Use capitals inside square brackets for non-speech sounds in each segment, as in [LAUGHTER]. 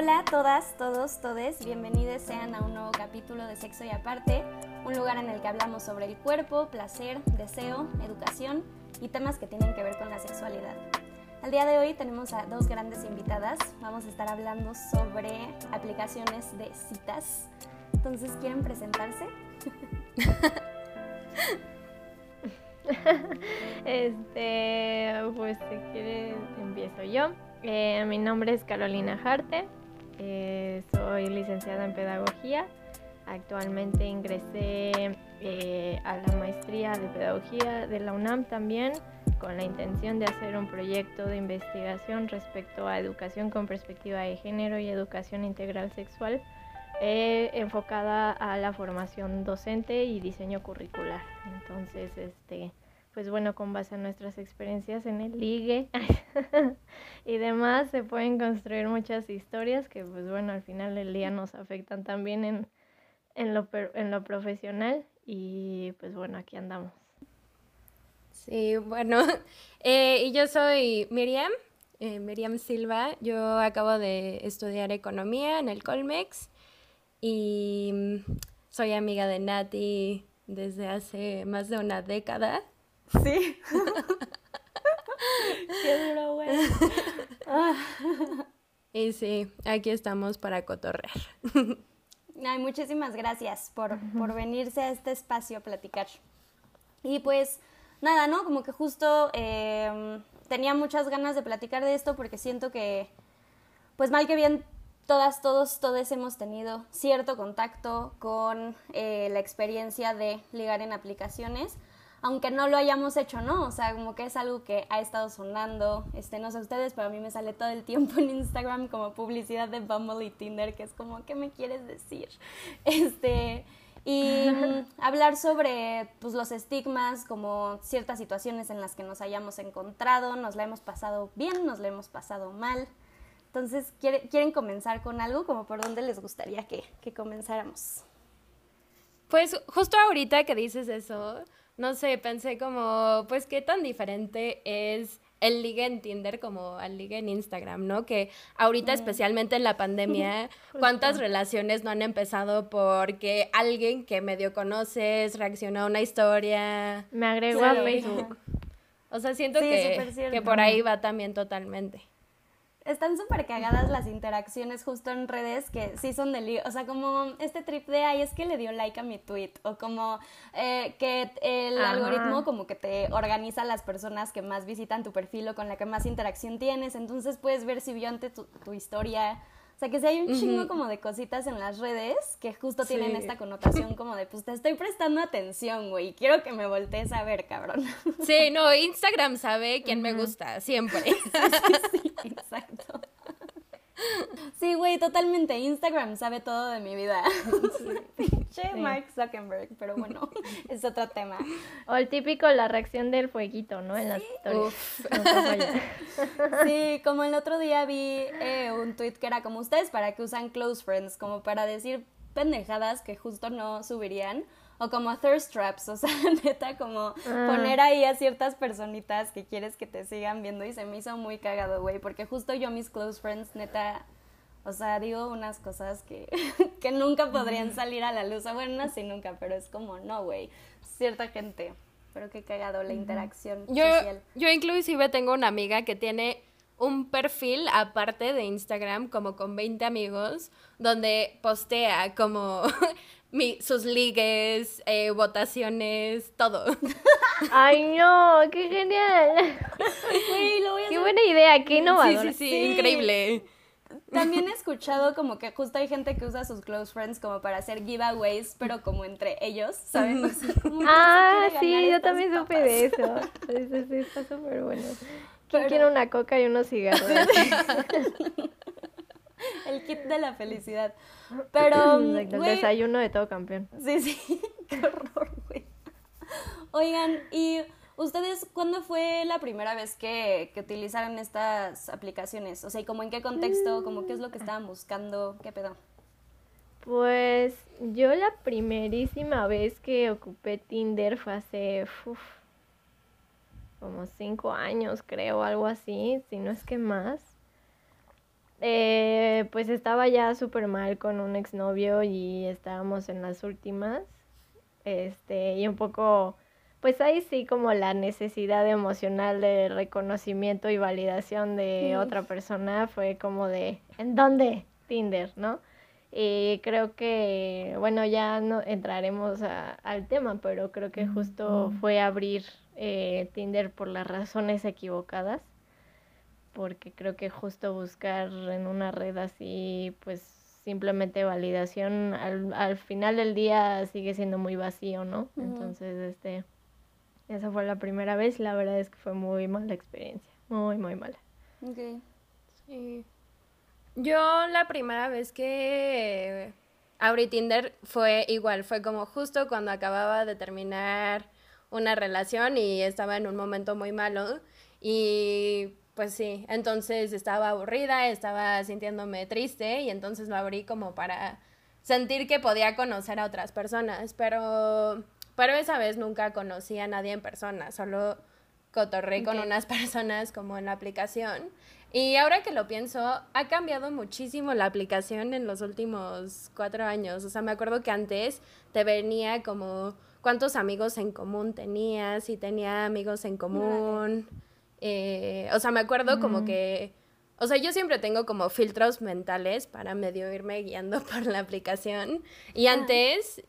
Hola a todas, todos, todes, bienvenidos sean a un nuevo capítulo de Sexo y Aparte, un lugar en el que hablamos sobre el cuerpo, placer, deseo, educación y temas que tienen que ver con la sexualidad. Al día de hoy tenemos a dos grandes invitadas, vamos a estar hablando sobre aplicaciones de citas. Entonces, ¿quieren presentarse? [LAUGHS] este, pues si quieres empiezo yo. Eh, mi nombre es Carolina Jarte, eh, soy licenciada en Pedagogía. Actualmente ingresé eh, a la maestría de Pedagogía de la UNAM también con la intención de hacer un proyecto de investigación respecto a educación con perspectiva de género y educación integral sexual enfocada a la formación docente y diseño curricular. Entonces, este, pues bueno, con base a nuestras experiencias en el ligue [LAUGHS] y demás, se pueden construir muchas historias que pues bueno, al final del día nos afectan también en, en, lo, en lo profesional y pues bueno, aquí andamos. Sí, bueno, [LAUGHS] eh, y yo soy Miriam, eh, Miriam Silva, yo acabo de estudiar economía en el Colmex y mm, soy amiga de Nati desde hace más de una década. Sí. [LAUGHS] Qué duro, güey. [LAUGHS] Y sí, aquí estamos para cotorrear. Ay, muchísimas gracias por, por venirse a este espacio a platicar. Y pues nada, ¿no? Como que justo em, tenía muchas ganas de platicar de esto porque siento que, pues mal que bien, todas, todos, todos hemos tenido cierto contacto con eh, la experiencia de ligar en aplicaciones aunque no lo hayamos hecho, ¿no? O sea, como que es algo que ha estado sonando, este, no sé ustedes, pero a mí me sale todo el tiempo en Instagram como publicidad de Bumble y Tinder, que es como, ¿qué me quieres decir? [LAUGHS] Este, y [LAUGHS] hablar sobre pues, los estigmas, como ciertas situaciones en las que nos hayamos encontrado, nos la hemos pasado bien, nos la hemos pasado mal. Entonces, ¿quieren comenzar con algo? Como por dónde les gustaría que, que comenzáramos. Pues justo ahorita que dices eso, no sé, pensé como, pues qué tan diferente es el ligue en Tinder como al ligue en Instagram, ¿no? Que ahorita, especialmente en la pandemia, [LAUGHS] ¿cuántas relaciones no han empezado porque alguien que medio conoces reaccionó a una historia? Me agregó a Facebook. O sea, siento que, que por ahí va también totalmente están súper cagadas las interacciones justo en redes que sí son de lío. O sea, como este trip de, ay, es que le dio like a mi tweet. O como eh, que el algoritmo como que te organiza las personas que más visitan tu perfil o con la que más interacción tienes. Entonces puedes ver si vio ante tu, tu historia o sea, que si hay un chingo como de cositas en las redes que justo tienen esta connotación como de, pues te estoy prestando atención, güey, quiero que me voltees a ver, cabrón. Sí, no, Instagram sabe quién me gusta, siempre. [LAUGHS] sí, sí, exacto. [LAUGHS] Sí, güey, totalmente. Instagram sabe todo de mi vida. [LAUGHS] Pinche Mark Zuckerberg, pero bueno, [LAUGHS] es otro tema. O el típico, la reacción del fueguito, ¿no? En las historias. sí, como el otro día vi eh, un tweet que era como ustedes para que usan close friends, como para decir pendejadas que justo no subirían o como thirst traps, o sea, [LAUGHS] neta, como ah. poner ahí a ciertas personitas que quieres que te sigan viendo y se me hizo muy cagado, güey, porque justo yo mis close friends, neta, o sea, digo unas cosas que, [LAUGHS] que nunca podrían salir a la luz, o bueno, no nunca, pero es como, no, güey, cierta gente, pero qué cagado la interacción yo, social. Yo inclusive tengo una amiga que tiene un perfil aparte de Instagram, como con 20 amigos, donde postea como [LAUGHS] mi, sus ligues, eh, votaciones, todo. [LAUGHS] Ay, no, qué genial. qué buena idea, qué innovador. Sí, sí, sí, increíble. También he escuchado como que justo hay gente que usa sus close friends como para hacer giveaways, pero como entre ellos, ¿saben? [LAUGHS] ah, sí, yo también supe de eso. Sí, sí, está súper bueno. ¿Quién quiere una coca y unos cigarros? [LAUGHS] El kit de la felicidad. [LAUGHS] Pero. el desayuno de todo campeón. Sí, sí. [LAUGHS] Qué horror, güey. Oigan, ¿y ustedes cuándo fue la primera vez que, que utilizaron estas aplicaciones? O sea, ¿y como en qué contexto? ¿Como qué es lo que estaban buscando? ¿Qué pedo? Pues yo la primerísima vez que ocupé Tinder fue hace como cinco años, creo, algo así, si no es que más. eh, pues estaba ya súper mal con un exnovio y estábamos en las últimas. Este, y un poco, pues ahí sí como la necesidad emocional de reconocimiento y validación de otra persona fue como de, ¿en dónde? Tinder, ¿no? Y creo que, bueno, ya no entraremos al tema, pero creo que justo fue abrir eh, Tinder por las razones equivocadas porque creo que justo buscar en una red así, pues simplemente validación, al, al final del día sigue siendo muy vacío, ¿no? Entonces, este, esa fue la primera vez, la verdad es que fue muy mala experiencia, muy, muy mala. Ok. Sí. Yo la primera vez que abrí Tinder fue igual, fue como justo cuando acababa de terminar una relación y estaba en un momento muy malo y pues sí, entonces estaba aburrida, estaba sintiéndome triste y entonces lo abrí como para sentir que podía conocer a otras personas, pero, pero esa vez nunca conocí a nadie en persona, solo cotorré con unas [LAUGHS] personas como en la aplicación. Y ahora que lo pienso, ha cambiado muchísimo la aplicación en los últimos cuatro años. O sea, me acuerdo que antes te venía como cuántos amigos en común tenías, si tenía amigos en común. Eh, o sea, me acuerdo como que, o sea, yo siempre tengo como filtros mentales para medio irme guiando [LAUGHS] por la aplicación. Y antes,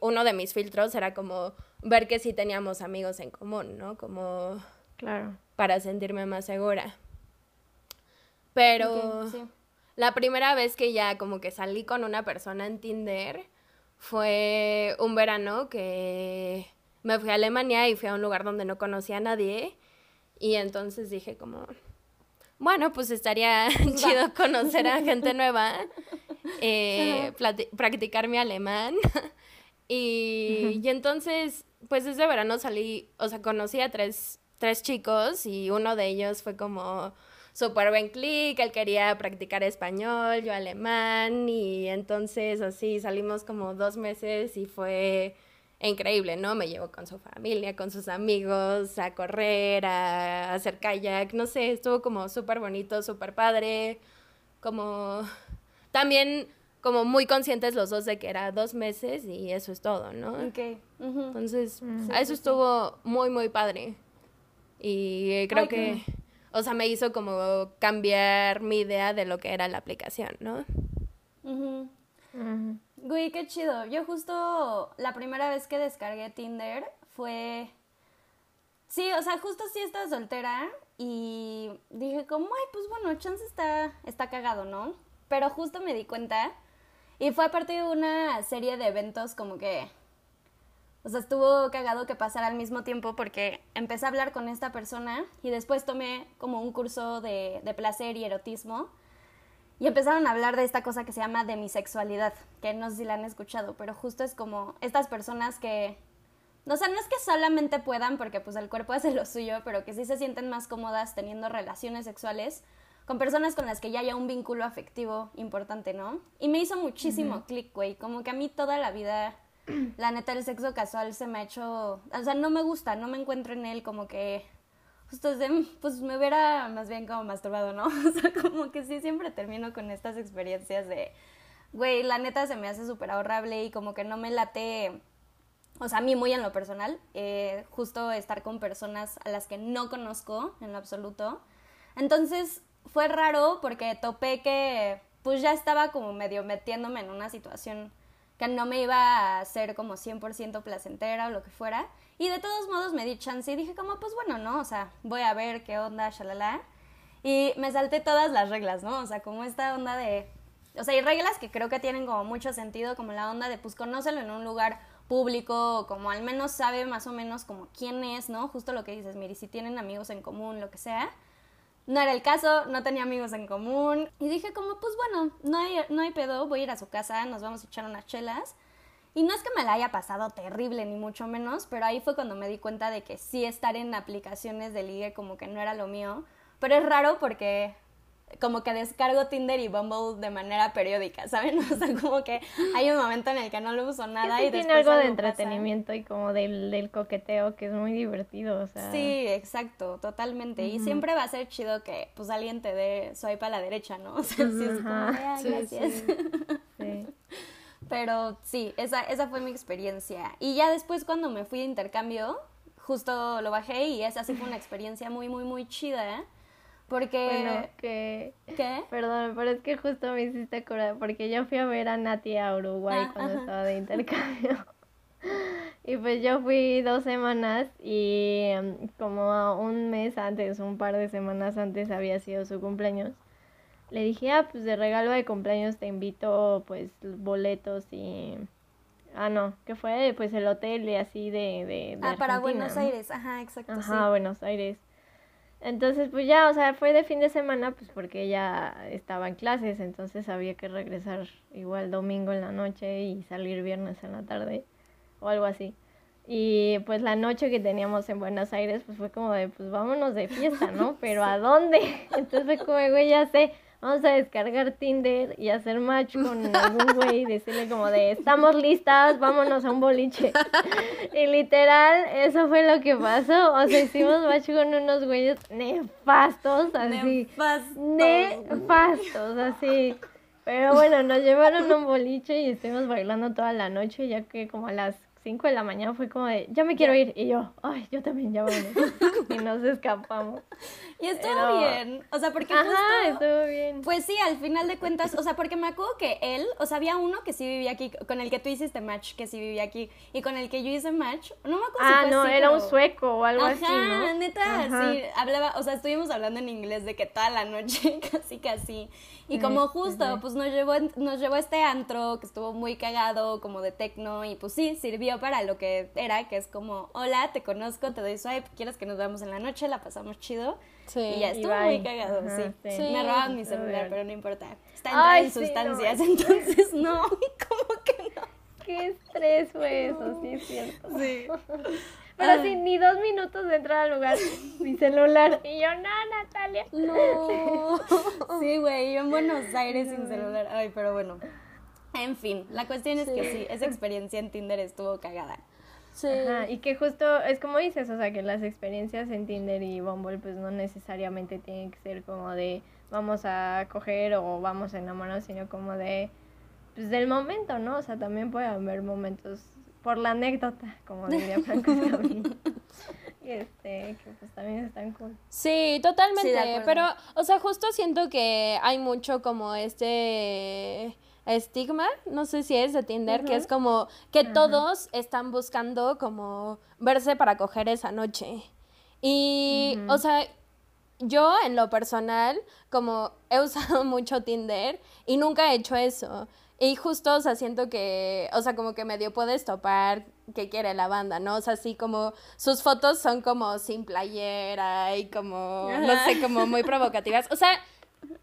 uno de mis filtros era como ver que sí teníamos amigos en común, ¿no? Como... Claro. Para sentirme más segura. Pero la primera vez que ya como que salí con una persona en Tinder fue un verano que me fui a Alemania y fui a un lugar donde no conocía a nadie. Y entonces dije como, bueno, pues estaría [LAUGHS] [LAUGHS] chido conocer a gente nueva, [LAUGHS] eh, practicar mi alemán. y, y, entonces, pues ese verano salí, o sea, conocí a tres, tres chicos y uno de ellos fue como súper buen clic, él quería practicar español, yo alemán, y entonces así salimos como dos meses y fue increíble, ¿no? Me llevó con su familia, con sus amigos, a correr, a hacer kayak, no sé, estuvo como súper bonito, súper padre, como también como muy conscientes los dos de que era dos meses y eso es todo, ¿no? Ok. Entonces, mm. eso estuvo muy, muy padre. Y creo que, o sea, me hizo como cambiar mi idea de lo que era la aplicación, ¿no? Güey, qué chido. Yo justo la primera vez que descargué Tinder fue... Sí, o sea, justo sí estaba soltera y dije como, ay, pues bueno, chance está, está cagado, ¿no? Pero justo me di cuenta y fue a partir de una serie de eventos como que... O sea, estuvo cagado que pasara al mismo tiempo porque empecé a hablar con esta persona y después tomé como un curso de, de placer y erotismo y empezaron a hablar de esta cosa que se llama demisexualidad, que no sé si la han escuchado, pero justo es como estas personas que, no sé, no es que solamente puedan, porque pues el cuerpo hace lo suyo, pero que sí se sienten más cómodas teniendo relaciones sexuales con personas con las que ya haya un vínculo afectivo importante, ¿no? Y me hizo muchísimo clic, güey, como que a mí toda la vida, [CLEARS THROAT] la neta, el sexo casual se me ha hecho, o sea, no me gusta, no me encuentro en él como que justo pues me hubiera más bien como masturbado, ¿no? [LAUGHS] O sea, como que sí siempre termino con estas experiencias de, güey, la neta se me hace súper ahorrable y como que no me late, o sea, a mí muy en lo personal, eh, justo estar con personas a las que no conozco en lo absoluto. Entonces fue raro porque topé que pues ya estaba como medio metiéndome en una situación que no me iba a hacer como 100% placentera o lo que fuera. Y de todos modos me di chance y dije como, pues bueno, ¿no? O sea, voy a ver qué onda, shalala. Y me salté todas las reglas, ¿no? O sea, como esta onda de... O sea, hay reglas que creo que tienen como mucho sentido, como la onda de, pues, conócelo en un lugar público, como al menos sabe más o menos como quién es, ¿no? Justo lo que dices, mire, si tienen amigos en común, lo que sea. No era el caso, no tenía amigos en común. Y dije como, pues bueno, no hay, no hay pedo, voy a ir a su casa, nos vamos a echar unas chelas. Y no es que me la haya pasado terrible, ni mucho menos, pero ahí fue cuando me di cuenta de que sí estar en aplicaciones de ligue como que no era lo mío. Pero es raro porque, como que descargo Tinder y Bumble de manera periódica, [LAUGHS] ¿saben? O sea, como que hay un momento en el que no lo uso nada sí y tiene algo de entretenimiento y como del, del, coqueteo que es muy divertido, o sea. Sí, exacto, totalmente. Y siempre va a ser chido que pues alguien te dé swipe a la derecha, ¿no? [LAUGHS] O sea, sí es como, ah, gracias. Sí. [LAUGHS] Pero sí, esa, esa fue mi experiencia. Y ya después cuando me fui de intercambio, justo lo bajé y esa sí fue una experiencia muy, muy, muy chida. ¿eh? Porque... Bueno, que... ¿Qué? Perdón, pero es que justo me hiciste acordar, porque yo fui a ver a Nati a Uruguay ah, cuando estaba de intercambio. [LAUGHS] y pues yo fui dos semanas y em, como un mes antes, un par de semanas antes había sido su cumpleaños. Le dije, ah, pues de regalo de cumpleaños te invito pues boletos y... Ah, no, que fue pues el hotel y así de... de, ah, para Buenos Aires, ajá, exacto. Ajá, Buenos Aires. Entonces, pues ya, o sea, fue de fin de semana, pues porque ella estaba en clases, entonces había que regresar igual domingo en la noche y salir viernes en la tarde o algo así. Y pues la noche que teníamos en Buenos Aires, pues fue como de, pues vámonos de fiesta, ¿no? [LAUGHS] Pero ¿a dónde? [LAUGHS] Entonces fue como, güey, ya sé, vamos a descargar Tinder y hacer match con algún güey y decirle como de, estamos listas, vámonos a un boliche. [LAUGHS] Y literal, eso fue lo que pasó. O sea, hicimos match con unos güeyes nefastos, así. Nefastos. Nefastos, así. Pero bueno, nos llevaron a un boliche y estuvimos bailando toda la noche, ya que como a las 5 de la mañana fue como de, ya me quiero ir. Y yo, ay, yo también ya voy. [LAUGHS] y nos escapamos. Y estuvo bien. O sea, porque Ajá, estuvo bien. Pues sí, al final de cuentas, o sea, porque me acuerdo que él, o sea, había uno que sí vivía aquí, con el que tú hiciste match, que sí vivía aquí, y con el que yo hice match, no me acuerdo ah, si fue no, era un sueco o algo así, Ajá, neta, sí, hablaba, o sea, estuvimos hablando en inglés de que toda la noche, [LAUGHS] casi, casi. Y como justo, pues nos llevó, nos llevó este antro que estuvo muy cagado, como de tecno, y pues sí, sirvió para lo que era, que es como, hola, te conozco, te doy swipe, quieres que nos veamos en la noche, la pasamos chido. Sí. Y ya estuvo muy cagado, sí. Me robaban mi celular, pero no importa. Está en sustancias, [LAUGHS] entonces no, [LAUGHS] ¿cómo que no? Qué estrés fue eso, sí es cierto. Sí. [LAUGHS] Pero sí, ni dos minutos de entrar al lugar, [LAUGHS] mi celular. Y yo, no, Natalia. No. [LAUGHS] Sí, güey, yo en Buenos Aires sin celular. Ay, pero bueno. En fin, la cuestión es que sí, esa experiencia en Tinder estuvo cagada. Sí. Ajá, y que justo es como dices, o sea, que las experiencias en Tinder y Bumble pues no necesariamente tienen que ser como de vamos a coger o vamos a enamorarnos, sino como de pues del momento, ¿no? O sea, también puede haber momentos por la anécdota, como diría [LAUGHS] Franco este, que pues también están cool. Sí, totalmente, pero, o sea, justo siento que hay mucho como este estigma, no sé si es de Tinder, que es como que todos están buscando como verse para coger esa noche. Y, o sea, yo en lo personal, como he usado [LAUGHS] mucho Tinder y nunca he hecho eso. Y justo, o sea, siento que, o sea, como que medio puedes topar que quiere la banda, ¿no? O sea, así como sus fotos son como sin playera y como, no sé, como muy provocativas. O sea,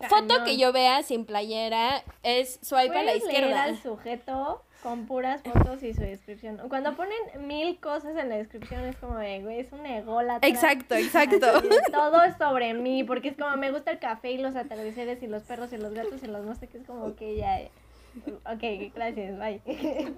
foto que yo vea sin playera es swipe a la izquierda. Leer al sujeto con puras fotos y su descripción. Cuando ponen mil cosas en la descripción es como de, güey, es un ególatra. Exacto, [LAUGHS] exacto. Todo es sobre mí, porque es como me gusta el café y los atardeceres y los perros y los gatos y los no sé qué, es como que ya Ok, gracias, bye.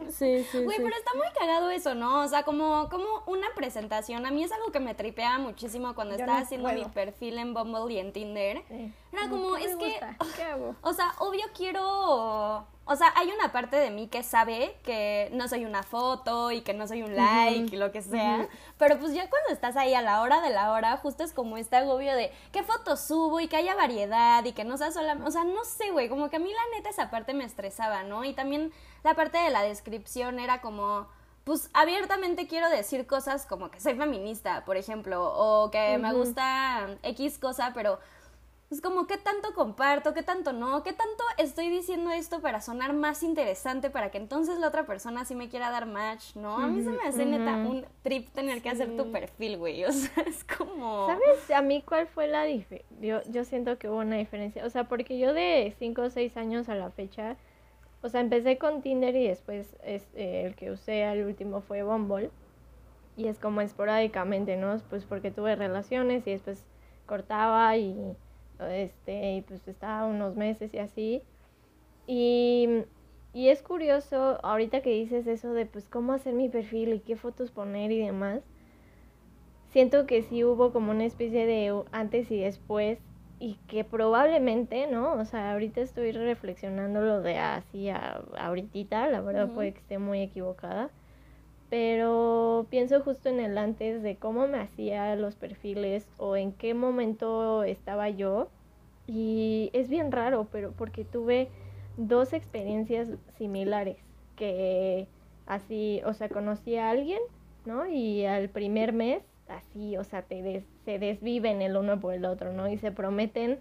Sí, sí. Güey, pero está muy cagado eso, ¿no? O sea, como, como una presentación. A mí es algo que me tripea muchísimo cuando estaba haciendo mi perfil en Bumble y en Tinder. Era como, es que. ¿Qué hago? O sea, obvio quiero o sea, hay una parte de mí que sabe que no soy una foto y que no soy un like y lo que sea. Pero pues ya cuando estás ahí a la hora de la hora, justo es como este agobio de qué fotos subo y que haya variedad y que no sea solamente. O sea, no sé, güey. Como que a mí la neta esa parte me estresaba, ¿no? Y también la parte de la descripción era como. Pues abiertamente quiero decir cosas como que soy feminista, por ejemplo, o que me gusta X cosa, pero es como, ¿qué tanto comparto? ¿Qué tanto no? ¿Qué tanto estoy diciendo esto para sonar más interesante para que entonces la otra persona sí me quiera dar match? ¿No? A mí se me hace neta un trip tener que hacer tu perfil, güey. [LAUGHS] O sea, es como... ¿Sabes a mí cuál fue la diferencia? Yo, yo siento que hubo una diferencia. O sea, porque yo de 5 o 6 años a la fecha, o sea, empecé con Tinder y después es, eh, el que usé al último fue Bumble. Y es como esporádicamente, ¿no? Pues porque tuve relaciones y después cortaba y este, y pues estaba unos meses y así. Y, y es curioso, ahorita que dices eso de pues cómo hacer mi perfil y qué fotos poner y demás, siento que sí hubo como una especie de antes y después y que probablemente, ¿no? O sea, ahorita estoy reflexionando lo de así a, ahorita, la verdad puede que esté muy equivocada, pero pienso justo en el antes de cómo me hacía los perfiles o en qué momento estaba yo y es bien raro, pero porque tuve dos experiencias similares que así, o sea, conocí a alguien, ¿no? Y al primer mes así, o sea, te se desviven el uno por el otro, ¿no? Y se prometen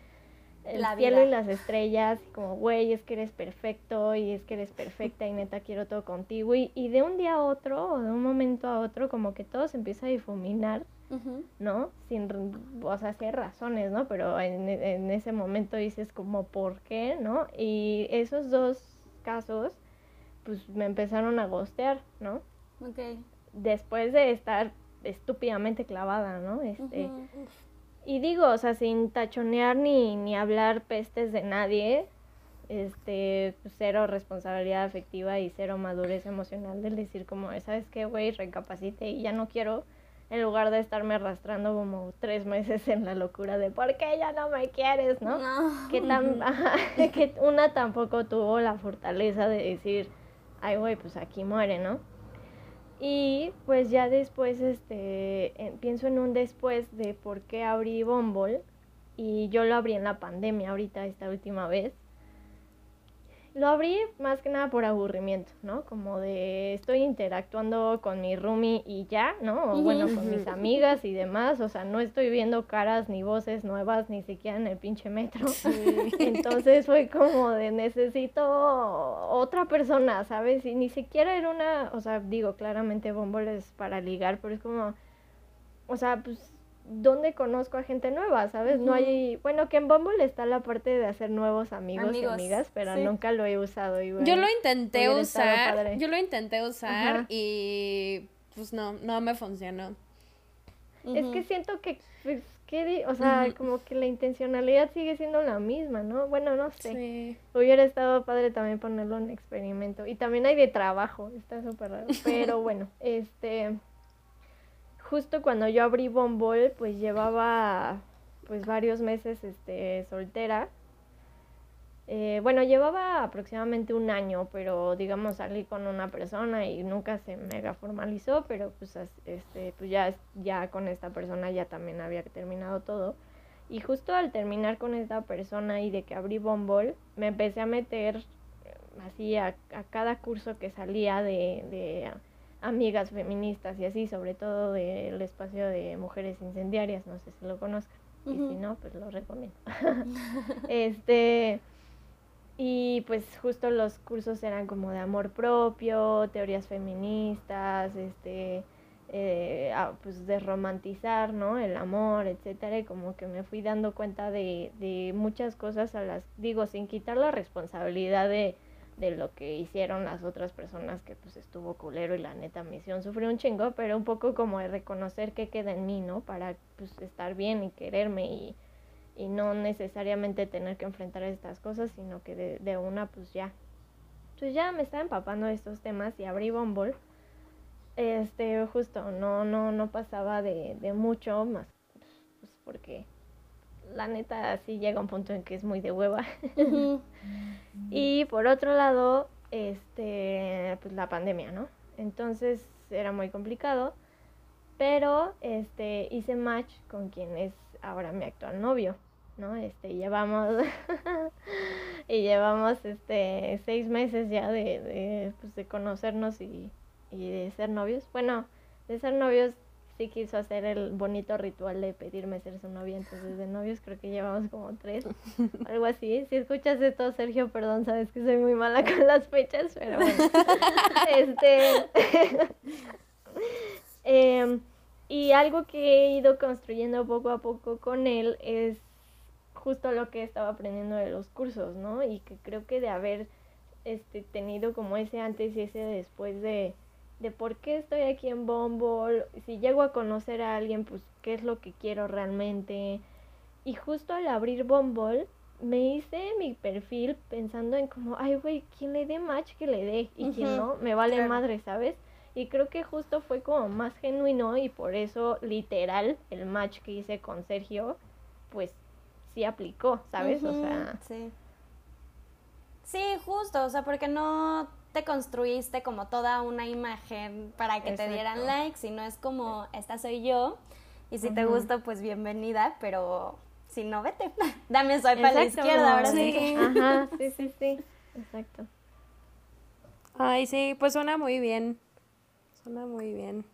el cielo y las estrellas, como, güey, es que eres perfecto y es que eres perfecta y neta quiero todo contigo. Y, y de un día a otro o de un momento a otro, como que todo se empieza a difuminar, ¿no? Sin, o sea, sin razones, ¿no? Pero en, en ese momento dices como, ¿por qué? ¿No? Y esos dos casos, pues me empezaron a gostear, ¿no? Ok. Después de estar estúpidamente clavada, ¿no? Este, Y digo, o sea, sin tachonear ni, ni hablar pestes de nadie, este, pues, cero responsabilidad afectiva y cero madurez emocional del decir como, ¿sabes qué, güey? Recapacite y ya no quiero, en lugar de estarme arrastrando como tres meses en la locura de ¿por qué ya no me quieres, no? Que, tan, [LAUGHS] que una tampoco tuvo la fortaleza de decir, ay, güey, pues aquí muere, ¿no? Y pues ya después, este, pienso en un después de por qué abrí Bumble. Y yo lo abrí en la pandemia ahorita, esta última vez. Lo abrí más que nada por aburrimiento, ¿no? Como de estoy interactuando con mi roomie y ya, ¿no? O bueno, con mis amigas y demás. O sea, no estoy viendo caras ni voces nuevas ni siquiera en el pinche metro. [LAUGHS] Entonces fue como de necesito otra persona, ¿sabes? Y ni siquiera era una, o sea, digo, claramente Bumble es para ligar, pero es como, o sea, pues ¿dónde conozco a gente nueva? ¿Sabes? No hay, bueno, que en Bumble está la parte de hacer nuevos amigos, y amigas, pero nunca lo he usado. Yo lo intenté usar, yo lo intenté usar y pues no, no me funcionó. Es que siento que, pues, ¿qué o sea, como que la intencionalidad sigue siendo la misma, ¿no? Bueno, no sé. Hubiera estado padre también ponerlo en experimento. Y también hay de trabajo, está súper raro. Pero [LAUGHS] bueno, este justo cuando yo abrí Bumble, pues llevaba pues varios meses este, soltera. Eh, bueno, llevaba aproximadamente un año, pero digamos salí con una persona y nunca se mega formalizó, pero pues, este, pues ya, ya con esta persona ya también había terminado todo. Y justo al terminar con esta persona y de que abrí Bumble, me empecé a meter eh, así a, a cada curso que salía de, de amigas feministas y así, sobre todo del espacio de mujeres incendiarias, no sé si lo conozcan, y si no, pues lo recomiendo. [LAUGHS] este, y pues justo los cursos eran como de amor propio, teorías feministas, este, eh, pues de romantizar, ¿no? El amor, etcétera, y como que me fui dando cuenta de, de muchas cosas a las, digo, sin quitar la responsabilidad de de lo que hicieron las otras personas que pues estuvo culero y la neta misión sufrió un chingo, pero un poco como de reconocer que queda en mí, ¿no? Para pues estar bien y quererme y, y no necesariamente tener que enfrentar estas cosas, sino que de, una pues ya. Pues ya me estaba empapando de estos temas y abrí Bumble. Este, justo, no, no, no pasaba de, de mucho más, pues porque la neta sí llega un punto en que es muy de hueva. [LAUGHS] y por otro lado, este, pues la pandemia, ¿no? Entonces era muy complicado, pero este hice match con quien es ahora mi actual novio, ¿no? Este, llevamos [LAUGHS] y llevamos este seis meses ya de, de, pues, de conocernos y, y de ser novios. Bueno, de ser novios sí quiso hacer el bonito ritual de pedirme ser su novia, entonces de novios creo que llevamos como tres, [LAUGHS] algo así. Si escuchas esto, Sergio, perdón, sabes que soy muy mala con las fechas, pero bueno. [LAUGHS] este. [LAUGHS] Em, y algo que he ido construyendo poco a poco con él es justo lo que estaba aprendiendo de los cursos, ¿no? Y que creo que de haber este, tenido como ese antes y ese después de de por qué estoy aquí en Bumble, si llego a conocer a alguien, pues qué es lo que quiero realmente, Y justo al abrir Bumble, me hice mi perfil pensando en como, ay, güey, ¿quién le dé match que le dé? Y quien no, me vale madre, ¿sabes? Y creo que justo fue como más genuino y por eso literal el match que hice con Sergio, pues sí aplicó, ¿sabes? o sea... Sí. Sí, justo, o sea, porque no te construiste como toda una imagen para que te dieran likes, sino es como, esta soy yo, y si te gusta, pues bienvenida, pero si no, vete. [LAUGHS] Dame swipe a la izquierda, ahora sí. Ajá, [LAUGHS] sí, sí, sí, exacto. Ay, sí, pues suena muy bien. Suena muy bien.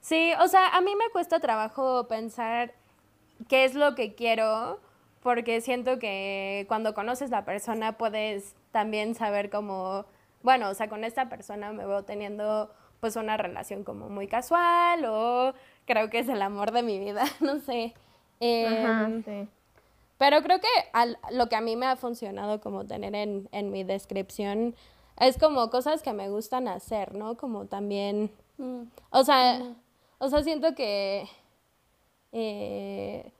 Sí, o sea, a mí me cuesta trabajo pensar qué es lo que quiero, porque siento que cuando conoces la persona puedes también saber cómo, bueno, o sea, con esta persona me veo teniendo pues una relación como muy casual o creo que es el amor de mi vida, [LAUGHS] no sé. Sí. Pero creo que lo que a mí me ha funcionado como tener en, en mi descripción es como cosas que me gustan hacer, ¿no? Como también Mm. O sea, o sea, siento que... Eh,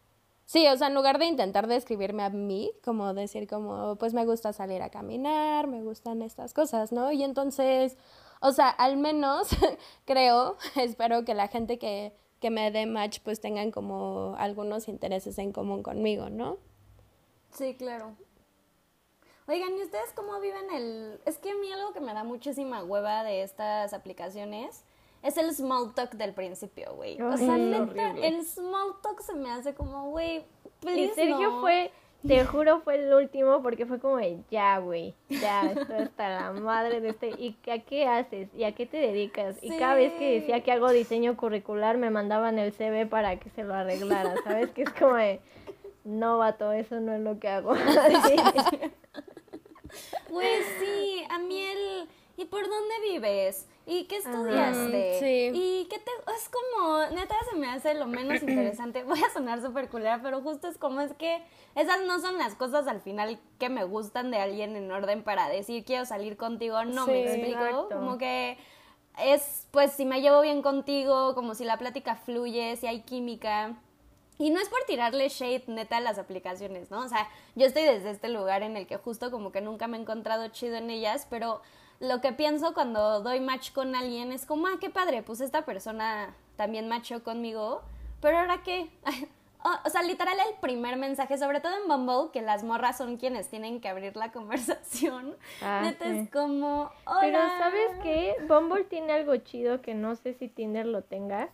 sí, o sea, en lugar de intentar describirme a mí, como decir como, pues me gusta salir a caminar, me gustan estas cosas, ¿no? Y entonces, o sea, al menos [LAUGHS] creo, [LAUGHS] espero que la gente que, que me dé match pues tengan como algunos intereses en común conmigo, ¿no? Sí, claro. Oigan, ¿y ustedes cómo viven el...? Es que a mí algo que me da muchísima hueva de estas aplicaciones es el small talk del principio, güey. O sea, neta, el small talk se me hace como, güey, please, Y Sergio fue, te juro, fue el último porque fue como, ya, güey, ya, esto está la madre de este. ¿Y a qué haces? ¿Y a qué te dedicas? Y cada vez que decía que hago diseño curricular, me mandaban el CV para que se lo arreglara, ¿sabes? Que es como de, no, vato, eso no es lo que hago. [LAUGHS] [LAUGHS] Güey, sí, a mí el... ¿Y por dónde vives? ¿Y qué estudiaste? sí. ¿Y qué te...? Es como, neta se me hace lo menos [CLEARS THROAT] interesante. Voy a sonar súper culera, pero justo es como es que esas no son las cosas al final que me gustan de alguien en orden para decir quiero salir contigo. No me explico. Como que es, pues, si me llevo bien contigo, como si la plática fluye, si hay química. Y no es por tirarle shade neta a las aplicaciones, ¿no? O sea, yo estoy desde este lugar en el que justo como que nunca me he encontrado chido en ellas, pero lo que pienso cuando doy match con alguien es como, ah, qué padre, pues esta persona también machó conmigo, pero ahora qué, [LAUGHS] o sea, literal el primer mensaje, sobre todo en Bumble, que las morras son quienes tienen que abrir la [LAUGHS] conversación. Ah, Neta es como, Hola. Pero ¿sabes qué? Bumble tiene algo chido que no sé si Tinder lo tenga,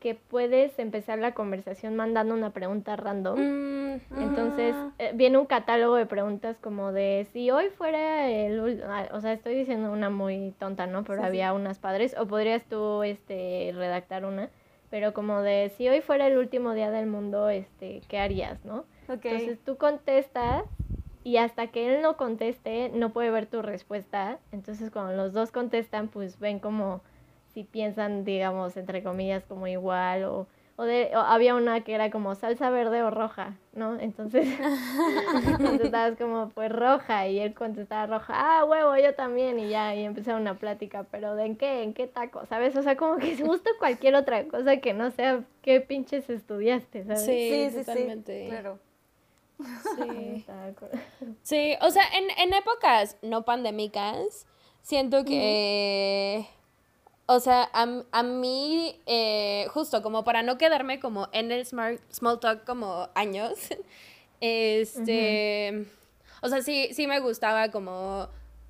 que puedes empezar la conversación mandando una pregunta random. Mm, Entonces, ah. eh, viene un catálogo de preguntas como de si hoy fuera el... Ah, o sea, estoy diciendo una muy tonta, ¿no? Pero había unas padres. O podrías tú este, redactar una pero como de si hoy fuera el último día del mundo, este, ¿qué harías, no? Entonces tú contestas y hasta que él no conteste, no puede ver tu respuesta. Entonces cuando los dos contestan, pues ven como si piensan, digamos, entre comillas, como igual o o, de, había una que era como salsa verde o roja, ¿no? Entonces [LAUGHS] contestabas como pues roja y él contestaba roja, ah, huevo, yo también y ya, y empezó una plática, pero ¿de en qué? ¿En qué taco? ¿Sabes? O sea, como que se gusta cualquier otra cosa que no sea qué pinches estudiaste, ¿sabes? Sí, sí, totalmente. claro. Sí. [LAUGHS] sí, o sea, en, en épocas no pandémicas, siento que... O sea, a, mí, eh, justo como para no quedarme como en el smart, small talk como años, [LAUGHS] este, o sea, sí, sí me gustaba como,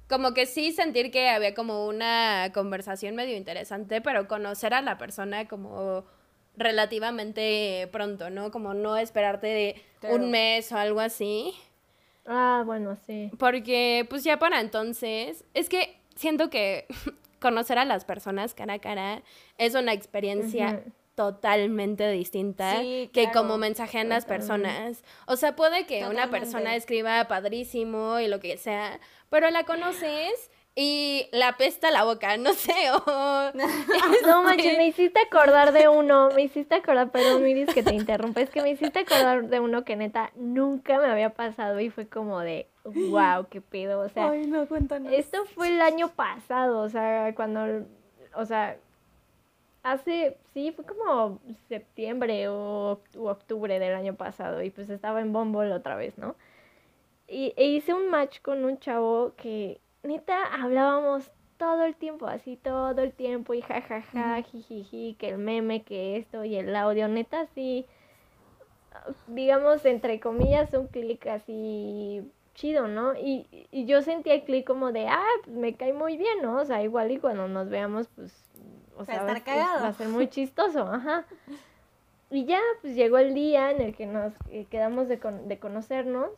como que sí sentir que había como una conversación medio interesante, pero conocer a la persona como relativamente pronto, ¿no? Como no esperarte de un mes o algo así. Ah, bueno, sí. Porque pues ya para entonces, es que siento que [LAUGHS] conocer a las personas cara a cara es una experiencia totalmente distinta que como mensajean las personas. O sea, puede que una persona escriba padrísimo y lo que sea, pero la conoces y la pesta la boca, no sé, [LAUGHS] [LAUGHS] no manches, me hiciste acordar de uno, me hiciste acordar, perdón Miris que te interrumpa, es que me hiciste acordar de uno que neta nunca me había pasado y fue como de, wow, qué pedo, o sea... Ay, no, cuéntanos. Esto fue el año pasado, o sea, cuando, o sea, hace, sí, fue como septiembre o u octubre del año pasado y pues estaba en Bumble otra vez, ¿no? Y e hice un match con un chavo que neta hablábamos todo el tiempo, así todo el tiempo y jajaja, jijiji, que el meme, que esto y el audio, neta así, digamos, entre comillas, un clic así chido, ¿no? Y, y yo sentía el clic como de, ah, pues me cae muy bien, ¿no? O sea, igual y cuando nos veamos, pues, o sea, va, va a ser muy chistoso, ajá. [LAUGHS] Y ya, pues llegó el día en el que nos eh, quedamos de, con de conocernos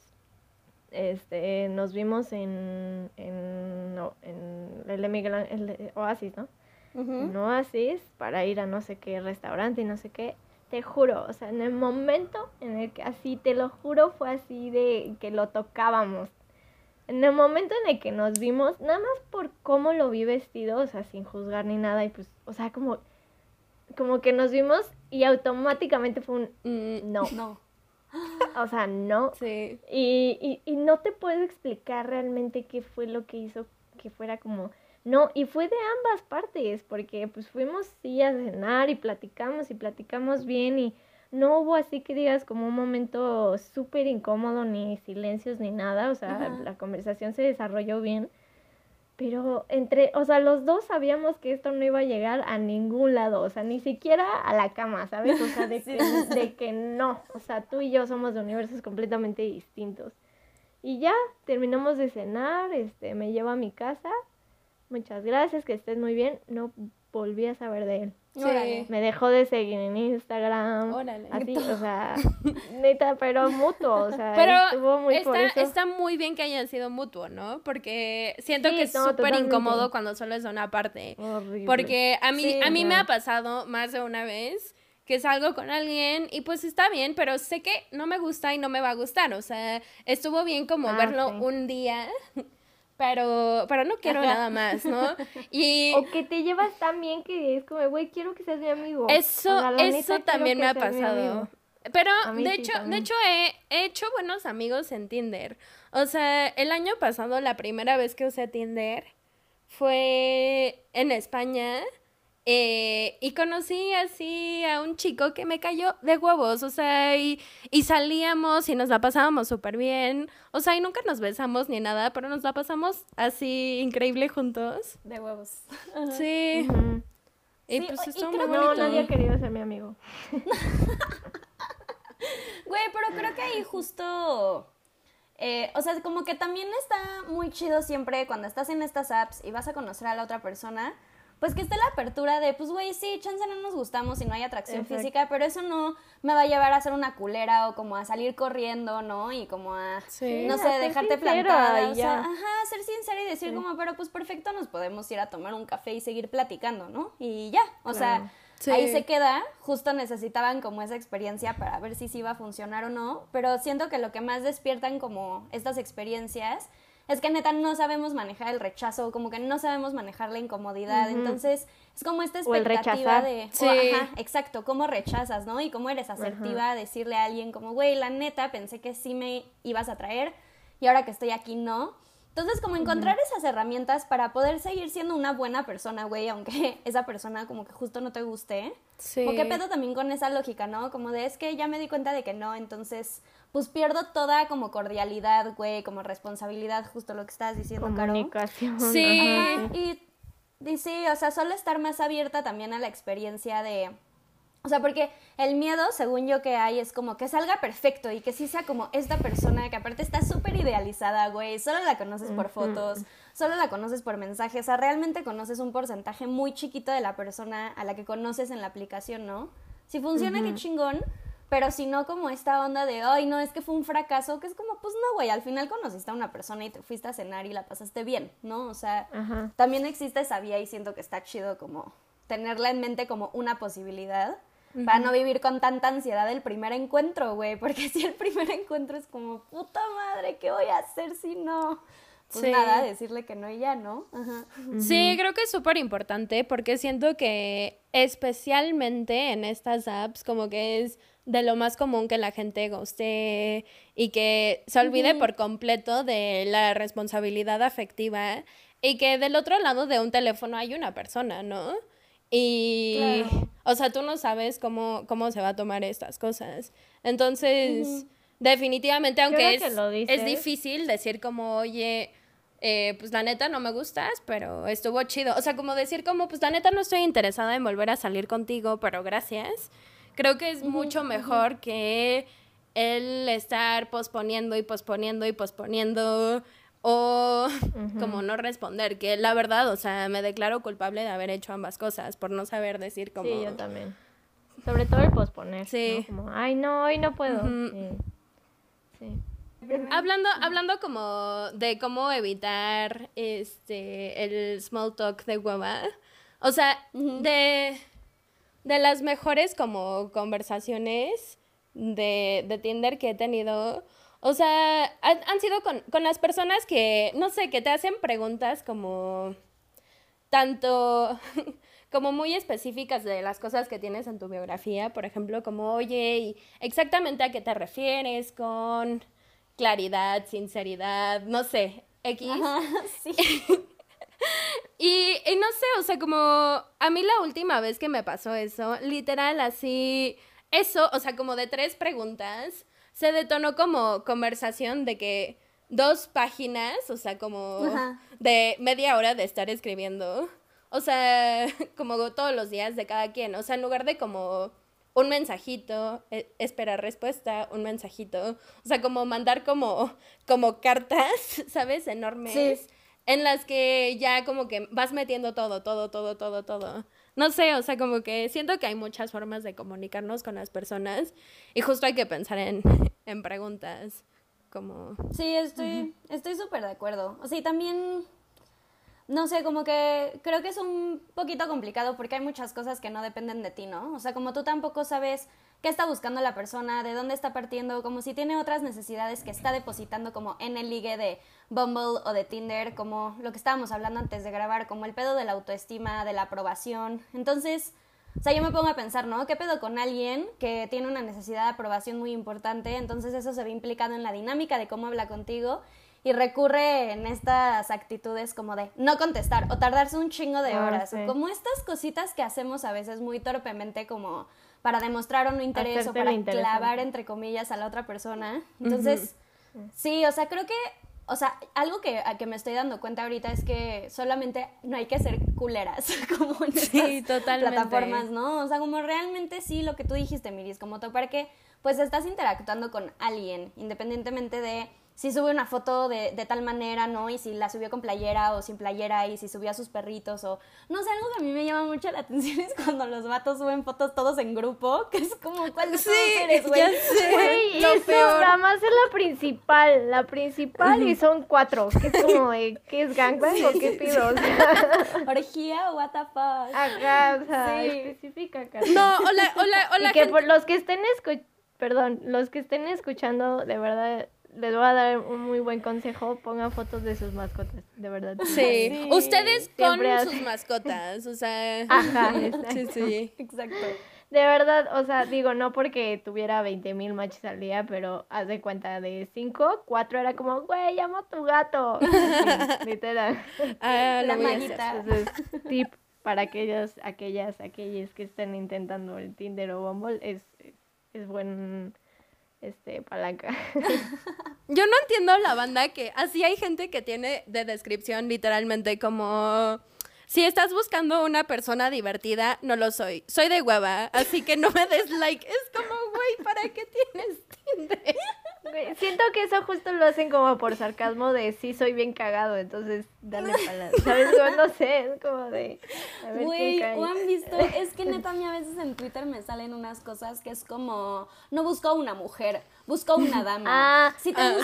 este, nos vimos en, en, no, en el, el Oasis, ¿no? En Oasis para ir a no sé qué restaurante y no sé qué. Te juro, o sea, en el momento en el que así, te lo juro, fue así de que lo tocábamos. En el momento en el que nos vimos, nada más por cómo lo vi vestido, o sea, sin juzgar ni nada, y pues, o sea, como, como que nos vimos y automáticamente fue un mm, no. No. [LAUGHS] O sea, no. Sí. Y, y, y no te puedo explicar realmente qué fue lo que hizo que fuera como... No, y fue de ambas partes, porque pues fuimos sí a cenar y platicamos y platicamos bien y no hubo así que digas como un momento súper incómodo, ni silencios, ni nada, o sea, la conversación se desarrolló bien. Pero entre, o sea, los dos sabíamos que esto no iba a llegar a ningún lado, o sea, ni siquiera a la cama, ¿sabes? O sea, [LAUGHS] de, que, de que no, o sea, tú y yo somos de universos completamente distintos. Y ya, terminamos de cenar, este, me llevo a mi casa, muchas gracias, que estés muy bien, no volví a saber de él. Me dejó de seguir en Instagram. Así, o sea, [LAUGHS] neta, pero mutuo, o sea, pero estuvo muy está, está muy bien que hayan sido mutuo, ¿no? Porque siento que es súper incómodo cuando solo es una parte. Porque a mí, a mí me ha pasado más de una vez que salgo con alguien y pues está bien, pero sé que no me gusta y no me va a gustar. O sea, estuvo bien como ah, verlo un día pero, pero no quiero nada más, ¿no? [LAUGHS] Y... O que te llevas tan bien que es como, güey, quiero que seas mi amigo. Eso, eso también me ha pasado. Pero de hecho, de hecho he, he, hecho buenos amigos en Tinder. O sea, el año pasado la primera vez que usé Tinder fue en España eh, y conocí así a un chico que me cayó de huevos, o sea, y, y salíamos y nos la pasábamos súper bien, o sea, y nunca nos besamos ni nada, pero nos la pasamos así increíble juntos. De huevos. [LAUGHS] Sí. Y pues estuvo muy bonito. No, nadie ha querido ser mi amigo. [LAUGHS] Güey, pero creo que ahí justo... Eh, o sea, como que también está muy chido siempre cuando estás en estas apps y vas a conocer a la otra persona, pues que esté la apertura de, pues, güey, sí, chance no nos gustamos y no hay atracción física, pero eso no me va a llevar a ser una culera o como a salir corriendo, ¿no? Y como a, no sé, dejarte plantada. O sea, ajá, ser sincera y decir como, pero pues perfecto, nos podemos ir a tomar un café y seguir platicando, ¿no? Y ya, o sea, ahí se queda. Justo necesitaban como esa experiencia para ver si sí iba a funcionar o no, pero siento que lo que más despiertan como estas experiencias es que neta no sabemos manejar el rechazo, como que no sabemos manejar la incomodidad, entonces es como esta expectativa de, sí. ajá, exacto, cómo rechazas, ¿no? Y cómo eres asertiva a decirle a alguien como, güey, la neta, pensé que sí me ibas a traer y ahora que estoy aquí no. Entonces, como encontrar esas herramientas para poder seguir siendo una buena persona, güey, aunque [LAUGHS] esa persona como que justo no te guste. Sí. O qué pedo también con esa lógica, ¿no? Como de, es que ya me di cuenta de que no, entonces pues pierdo toda como cordialidad, güey, como responsabilidad, justo lo que estás diciendo, Comunicación. Sí. Y, y sí, o sea, solo estar más abierta también a la experiencia de... O sea, porque el miedo, según yo que hay, es como que salga perfecto y que sí sea como esta persona que aparte está súper idealizada, güey, solo la conoces por fotos, solo la conoces por mensajes, o sea, realmente conoces un porcentaje muy chiquito de la persona a la que conoces en la aplicación, ¿no? Si funciona, qué chingón, pero si no como esta onda de, ay, no, es que fue un fracaso, que es como, pues no, güey, al final conociste a una persona y te fuiste a cenar y la pasaste bien, ¿no? O sea, también existe esa vía y siento que está chido como tenerla en mente como una posibilidad para no vivir con tanta ansiedad el primer encuentro, güey, porque [LAUGHS] si el primer encuentro es como, puta madre, ¿qué voy a hacer si no? Pues nada, decirle que no y ya, ¿no? Sí, creo que es súper importante porque siento que especialmente en estas apps como que es de lo más común que la gente guste y que se olvide por completo de la responsabilidad afectiva y que del otro lado de un teléfono hay una persona, ¿no? Y, O sea, tú no sabes cómo, cómo se va a tomar estas cosas. Entonces, definitivamente, aunque es, es difícil decir como, oye, eh, pues la neta no me gustas, pero estuvo chido. O sea, como decir como, pues la neta no estoy interesada en volver a salir contigo, pero gracias. Creo que es mucho mejor que el estar posponiendo y posponiendo y posponiendo o [LAUGHS] como no responder, que la verdad, o sea, me declaro culpable de haber hecho ambas cosas por no saber decir como... Sí, yo también. Sobre todo el posponer. Sí. Como, ay, no, hoy no puedo. sí. Hablando, hablando como de cómo evitar este el small talk de hueva. O sea, de, de las mejores como conversaciones de, de Tinder que he tenido. O sea, han, sido con, con, las personas que, no sé, que te hacen preguntas como tanto como muy específicas de las cosas que tienes en tu biografía, por ejemplo, como, oye, ¿y exactamente a qué te refieres con claridad, sinceridad, no sé, X. [LAUGHS] sí. y, y, no sé, o sea, como a mí la última vez que me pasó eso, literal así, eso, o sea, como de tres preguntas, se detonó como conversación de que dos páginas, o sea, como de media hora de estar escribiendo, o sea, [LAUGHS] como todos los días de cada quien, o sea, en lugar de como un mensajito, e, esperar respuesta, un mensajito. O sea, como mandar como, como cartas, [LAUGHS] ¿sabes? Enormes. En las que ya como que vas metiendo todo, todo, todo, todo, todo. No sé, o sea, como que siento que hay muchas formas de comunicarnos con las personas y justo hay que pensar en, [LAUGHS] en preguntas como... Sí, estoy estoy súper de acuerdo. O sea, y también no sé, como que creo que es un poquito complicado porque hay muchas cosas que no dependen de ti, ¿no? O sea, como tú tampoco sabes qué está buscando la persona, de dónde está partiendo, como si tiene otras necesidades que está depositando como en el ligue de Bumble o de Tinder, como lo que estábamos hablando antes de grabar, como el pedo de la autoestima, de la aprobación. Entonces, o sea, yo me pongo a pensar, ¿no? ¿Qué pedo con alguien que tiene una necesidad de aprobación muy importante? Entonces eso se ve implicado en la dinámica de cómo habla contigo y recurre en estas actitudes como de no contestar o tardarse un chingo de ah, horas, como estas cositas que hacemos a veces muy torpemente como para demostrar un interés o para clavar entre comillas a la otra persona. Entonces, sí, o sea, creo que o sea, algo que, a que me estoy dando cuenta ahorita es que solamente no hay que ser culeras [LAUGHS] como en sí, plataformas, ¿no? O sea, como realmente sí, lo que tú dijiste, Miris, como topar que pues estás interactuando con alguien, independientemente de si sube una foto de, de, tal manera, ¿no? Y si la subió con playera o sin playera y si subió a sus perritos o... No sé, algo que a mí me llama mucho la atención [LAUGHS] es cuando los vatos suben fotos todos en grupo, que es como, ¿cuál de sí, eres, güey? Ya sé. Güey, eso peor. nada más es la principal, la principal y son cuatro, que es [LAUGHS] como, ¿qué es gangbang o qué pido? [LAUGHS] Orgía o what the fuck. Ajá, o sea, sí. específica, No, hola, hola, hola. Y que por los que estén escuchando, perdón, los que estén escuchando, de verdad les voy a dar un muy buen consejo, pongan fotos de sus mascotas, de verdad. Sí, [LAUGHS] ustedes con sus mascotas, o sea. [LAUGHS] Ajá, sí, sí, exacto. De verdad, o sea, digo, no porque tuviera 20 mil matches al día, pero haz de cuenta de 5, 4 era como, güey, llamo a tu gato. [LAUGHS] literal. Ah, la manita. Entonces, tip para aquellos, aquellas, aquellas que estén intentando el Tinder o Bumble, es, es buen este, palanca. [LAUGHS] Yo no entiendo la banda que así hay gente que tiene de descripción literalmente como si estás buscando una persona divertida, no lo soy. Soy de hueva, así que no me des like. Es como, güey, ¿para qué tienes Tinder? Siento que eso justo lo hacen como por sarcasmo de sí soy bien cagado, entonces dale [LAUGHS] para ¿Sabes? no sé, es como de. Güey, ¿o han visto? [LAUGHS] Es que neta, a mí a veces en Twitter me salen unas cosas que es como. No busco una mujer, busco una dama. Ah,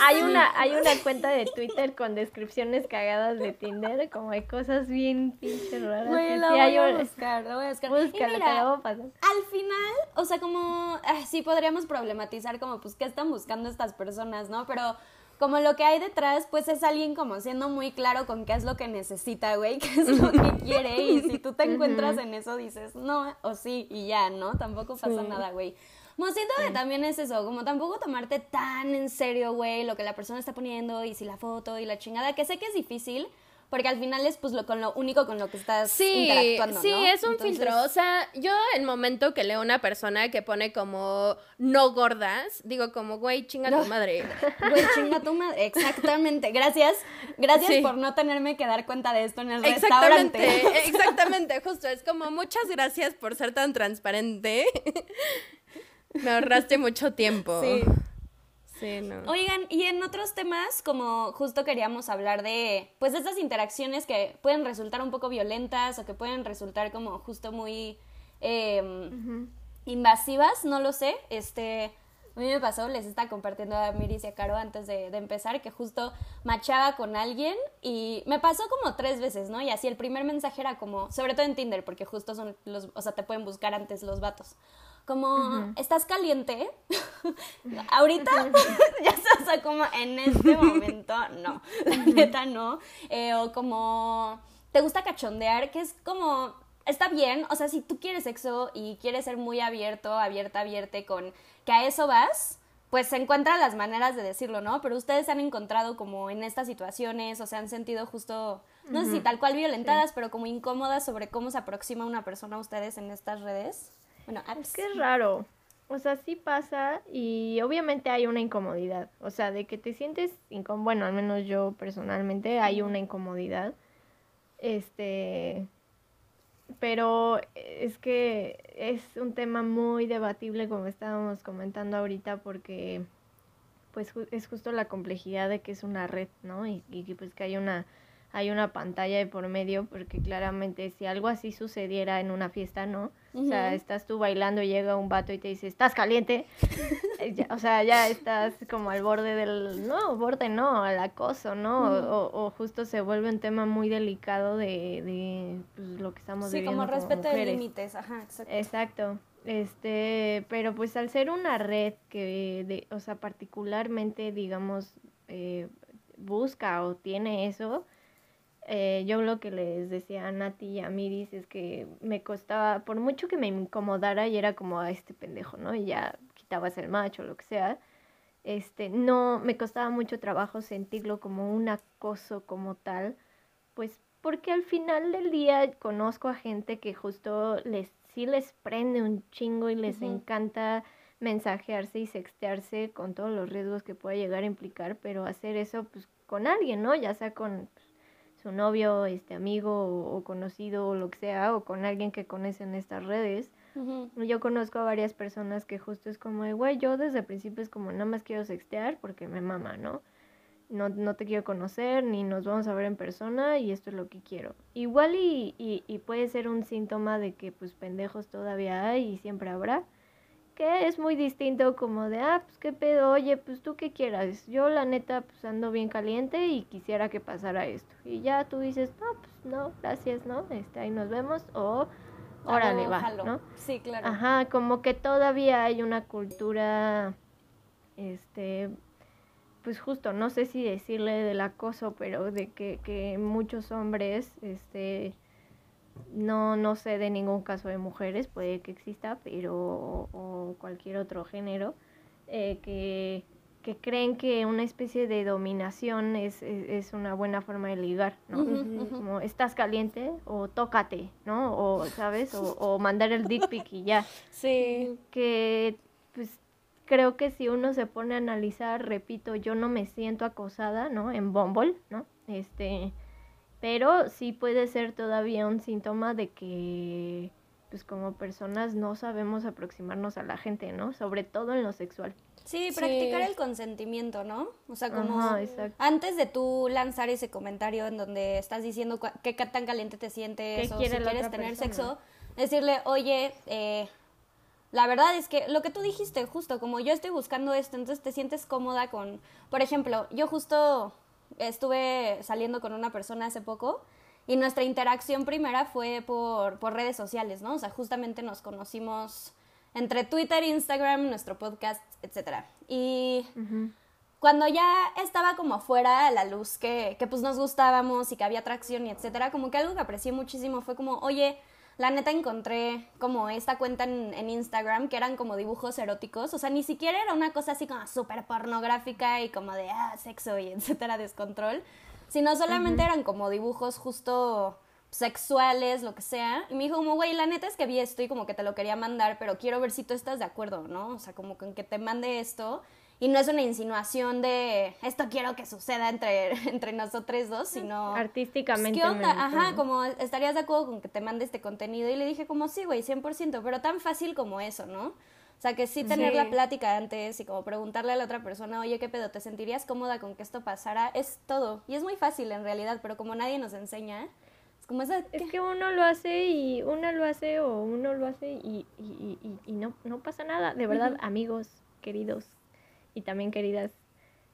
hay, una, hay una cuenta de Twitter con descripciones cagadas de Tinder, como hay cosas bien pinches raras. Güey, la voy a buscar, la voy a buscar. Búscala, te la voy a pasar. Al final, o sea, como. Ah, sí podríamos problematizar, como, pues, ¿qué están buscando estas personas, no? Pero como lo que hay detrás, pues es alguien como siendo muy claro con qué es lo que necesita, güey, [LAUGHS] qué es lo que quiere y si tú te encuentras en eso dices no o sí y ya, ¿no? Tampoco pasa nada, güey. Como siento que también es eso, como tampoco tomarte tan en serio, güey, lo que la persona está poniendo y si la foto y la chingada, que sé que es difícil, porque al final es pues lo, con lo único con lo que estás interactuando. Sí, es un filtro. O sea, yo el momento que leo una persona que pone como no gordas, digo como, güey, chinga tu madre. [LAUGHS] Güey, chinga tu madre. Exactamente. Gracias. Gracias por no tenerme que dar cuenta de esto en el restaurante. Exactamente, justo. Es como muchas gracias por ser tan transparente. [LAUGHS] Me ahorraste mucho tiempo. Sí. Oigan, y en otros temas, como justo queríamos hablar de, pues, estas interacciones que pueden resultar un poco violentas o que pueden resultar como justo muy em, invasivas, no lo sé. Este, a mí me pasó, les está compartiendo a Miris y a Caro antes de, de, empezar, que justo machaba con alguien y me pasó como tres veces, ¿no? Y así el primer mensaje era como, sobre todo en Tinder, porque justo son los, o sea, te pueden buscar antes los vatos como, ¿estás caliente? [LAUGHS] Ahorita, [LAUGHS] ya o sea, como en este [LAUGHS] momento, no, la neta no. Eh, o como, ¿te gusta cachondear? Que es como, está bien, o sea, si tú quieres sexo y quieres ser muy abierto, abierta, abierta con que a eso vas, pues se encuentran las maneras de decirlo, ¿no? Pero ustedes se han encontrado como en estas situaciones o se han sentido justo, no sé si tal cual violentadas, pero como incómodas sobre cómo se aproxima una persona a ustedes en estas redes. Bueno, que es raro. O sea, sí pasa y obviamente hay una incomodidad. O sea, de que te sientes incómodo. Bueno, al menos yo personalmente hay una incomodidad. Este. Pero es que es un tema muy debatible, como estábamos comentando ahorita, porque pues es justo la complejidad de que es una red, ¿no? Y, y pues que hay una hay una pantalla de por medio, porque claramente si algo así sucediera en una fiesta, ¿no? O sea, estás tú bailando y llega un vato y te dice, ¿estás caliente? [LAUGHS] Eh, o sea, ya estás como al borde del, no, borde no, al acoso, ¿no? o, justo se vuelve un tema muy delicado de, de pues, lo que estamos sí, viviendo. Sí, como respeto de límites, ajá, exacto. Exacto. Este, pero pues al ser una red que, de, o sea, particularmente, digamos, eh, busca o tiene eso, eh, yo lo que les decía a Nati y a Miris es que me costaba, por mucho que me incomodara y era como a este pendejo, ¿no? Y ya quitabas el macho o lo que sea, este, no, me costaba mucho trabajo sentirlo como un acoso como tal, pues porque al final del día conozco a gente que justo les, sí les prende un chingo y les encanta mensajearse y sextearse con todos los riesgos que pueda llegar a implicar, pero hacer eso pues con alguien, ¿no? Ya sea con su novio, este amigo o, conocido o lo que sea, o con alguien que conoce en estas redes. Yo conozco a varias personas que justo es como, güey, yo desde el principio es como, nada más quiero sextear porque me mama, ¿no? No, no te quiero conocer, ni nos vamos a ver en persona y esto es lo que quiero. Igual y, y, y puede ser un síntoma de que pues pendejos todavía hay y siempre habrá, que es muy distinto como de, ah, pues qué pedo, oye, pues tú qué quieras. Yo la neta pues ando bien caliente y quisiera que pasara esto. Y ya tú dices, no, pues no, gracias, ¿no? Este, ahí nos vemos o órale, va, ¿no? Sí, claro. Ajá, como que todavía hay una cultura, este, pues justo, no sé si decirle del acoso, pero de que, que muchos hombres, este, no, no sé de ningún caso de mujeres, puede que exista, pero o, cualquier otro género, eh, que, que, creen que una especie de dominación es, es, una buena forma de ligar, ¿no? Como estás caliente o tócate, ¿no? O, ¿sabes? O, o mandar el dick pic y ya. Sí. Que, pues, creo que si uno se pone a analizar, repito, yo no me siento acosada, ¿no? En Bumble, ¿no? Este pero sí puede ser todavía un síntoma de que pues como personas no sabemos aproximarnos a la gente, ¿no? Sobre todo en lo sexual. Sí, practicar el consentimiento, ¿no? O sea, como antes de tú lanzar ese comentario en donde estás diciendo qué tan caliente te sientes o si quieres tener sexo, decirle, oye, eh, la verdad es que lo que tú dijiste, justo como yo estoy buscando esto, entonces te sientes cómoda con, por ejemplo, yo justo estuve saliendo con una persona hace poco y nuestra interacción primera fue por, por redes sociales, ¿no? O sea, justamente nos conocimos entre Twitter, Instagram, nuestro podcast, etc. Y cuando ya estaba como fuera a la luz que, que pues nos gustábamos y que había atracción y etcétera, como que algo que aprecié muchísimo fue como, oye, la neta encontré como esta cuenta en, Instagram que eran como dibujos eróticos, o sea, ni siquiera era una cosa así como súper pornográfica y como de ah, sexo y [LAUGHS] etcétera, descontrol, sino solamente eran como dibujos justo sexuales, lo que sea. Y me dijo como, güey, la neta es que vi esto y como que te lo quería mandar, pero quiero ver si tú estás de acuerdo, ¿no? O sea, como con que te mande esto. Y no es una insinuación de esto quiero que suceda entre, [LAUGHS] entre nosotros dos, sino... Artísticamente. Pues, ¿Qué onda? Ajá, como estarías de acuerdo con que te mande este contenido. Y le dije como, sí, güey, 100%, pero tan fácil como eso, ¿no? O sea, que sí tener la plática antes y como preguntarle a la otra persona, oye, ¿qué pedo? ¿Te sentirías cómoda con que esto pasara? Es todo. Y es muy fácil en realidad, pero como nadie nos enseña, es como esa... Es que uno lo hace y uno lo hace o uno lo hace y, y, y, y no, no pasa nada. De verdad, amigos, queridos, y también queridas,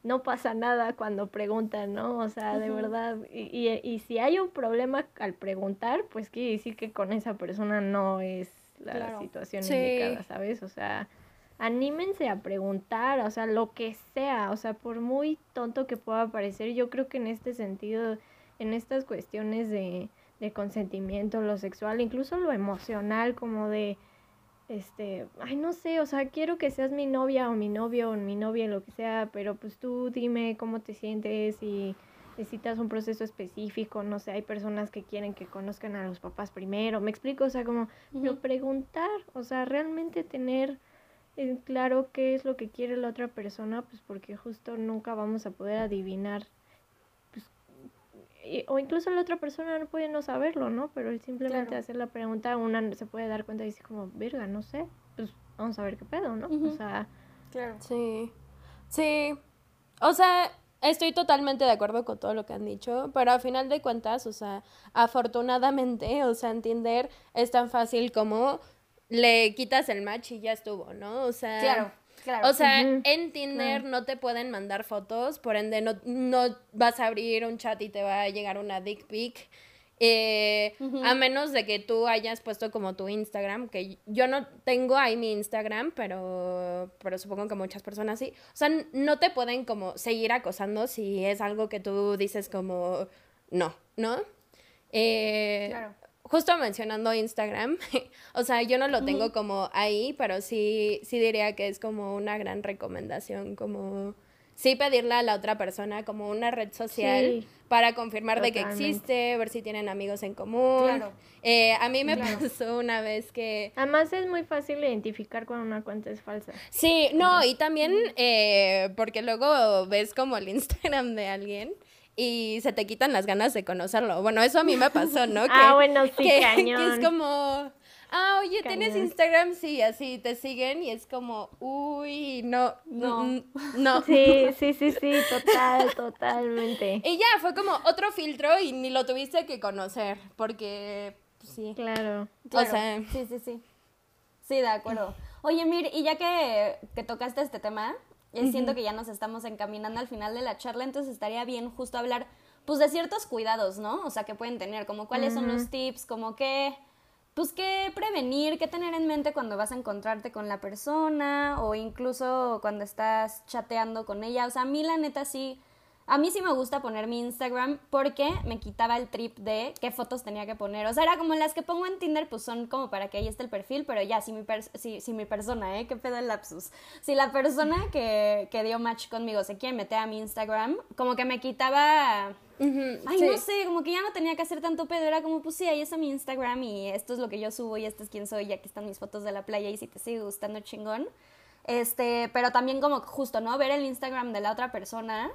no pasa nada cuando preguntan, ¿no? O sea, de verdad, y, y, si hay un problema al preguntar, pues quiere decir que con esa persona no es la situación indicada, ¿sabes? O sea, anímense a preguntar, o sea, lo que sea, o sea, por muy tonto que pueda parecer, yo creo que en este sentido, en estas cuestiones de, de consentimiento, lo sexual, incluso lo emocional, como de este, ay, no sé, o sea, quiero que seas mi novia o mi novio o mi novia, lo que sea, pero pues tú dime cómo te sientes y necesitas un proceso específico, no sé, hay personas que quieren que conozcan a los papás primero, me explico, o sea, como, preguntar, o sea, realmente tener en claro qué es lo que quiere la otra persona, pues porque justo nunca vamos a poder adivinar o incluso la otra persona no puede no saberlo, ¿no? Pero simplemente hacer la pregunta, una se puede dar cuenta y dice como, verga, no sé, pues vamos a ver qué pedo, ¿no? O sea... Claro. Sí. Sí. O sea, estoy totalmente de acuerdo con todo lo que han dicho, pero a final de cuentas, o sea, afortunadamente, o sea, entender es tan fácil como le quitas el match y ya estuvo, ¿no? O sea... Claro o sea, en Tinder no te pueden mandar fotos, por ende no, no vas a abrir un chat y te va a llegar una dick pic. Eh, a menos de que tú hayas puesto como tu Instagram, que yo no tengo ahí mi Instagram, pero, pero supongo que muchas personas sí. O sea, no te pueden como seguir acosando si es algo que tú dices como no, ¿no? Eh, claro justo mencionando Instagram, [LAUGHS] o sea, yo no lo tengo como ahí, pero sí, sí diría que es como una gran recomendación, como sí pedirle a la otra persona como una red social para confirmar de que existe, ver si tienen amigos en común. Claro. Eh, a mí me pasó una vez que... Además es muy fácil identificar cuando una cuenta es falsa. Sí, no, y también eh, porque luego ves como el Instagram de alguien y se te quitan las ganas de conocerlo. Bueno, eso a mí me pasó, ¿no? [LAUGHS] ah, bueno, sí, que, [LAUGHS] cañón. es como, ah, oye, ¿tienes Instagram? Sí, así te siguen y es como, uy, no, no, [LAUGHS] no. Sí, sí, sí, sí, total, totalmente. Y ya, fue como otro filtro y ni lo tuviste que conocer, porque, pues, sí. Claro. O sea. Sí, sí, sí. Sí, de acuerdo. Oye, Mir, y ya que, que tocaste este tema, y siento que ya nos estamos encaminando al final de la charla, entonces estaría bien justo hablar pues de ciertos cuidados, ¿no? O sea, que pueden tener, como cuáles son los tips, como qué, pues qué prevenir, qué tener en mente cuando vas a encontrarte con la persona o incluso cuando estás chateando con ella. O sea, a mí la neta sí a mí sí me gusta poner mi Instagram porque me quitaba el trip de qué fotos tenía que poner. O sea, era como las que pongo en Tinder, pues son como para que ahí esté el perfil, pero ya, si mi, si, mi persona, ¿eh? ¿Qué pedo el lapsus? Si la persona que, que dio match conmigo se quiere meter a mi Instagram, como que me quitaba... Ay, no sé, como que ya no tenía que hacer tanto pedo, era como, pues sí, ahí está mi Instagram y esto es lo que yo subo y esto es quién soy y aquí están mis fotos de la playa y si te sigue gustando chingón. Este, pero también como justo, ¿no? Ver el Instagram de la otra persona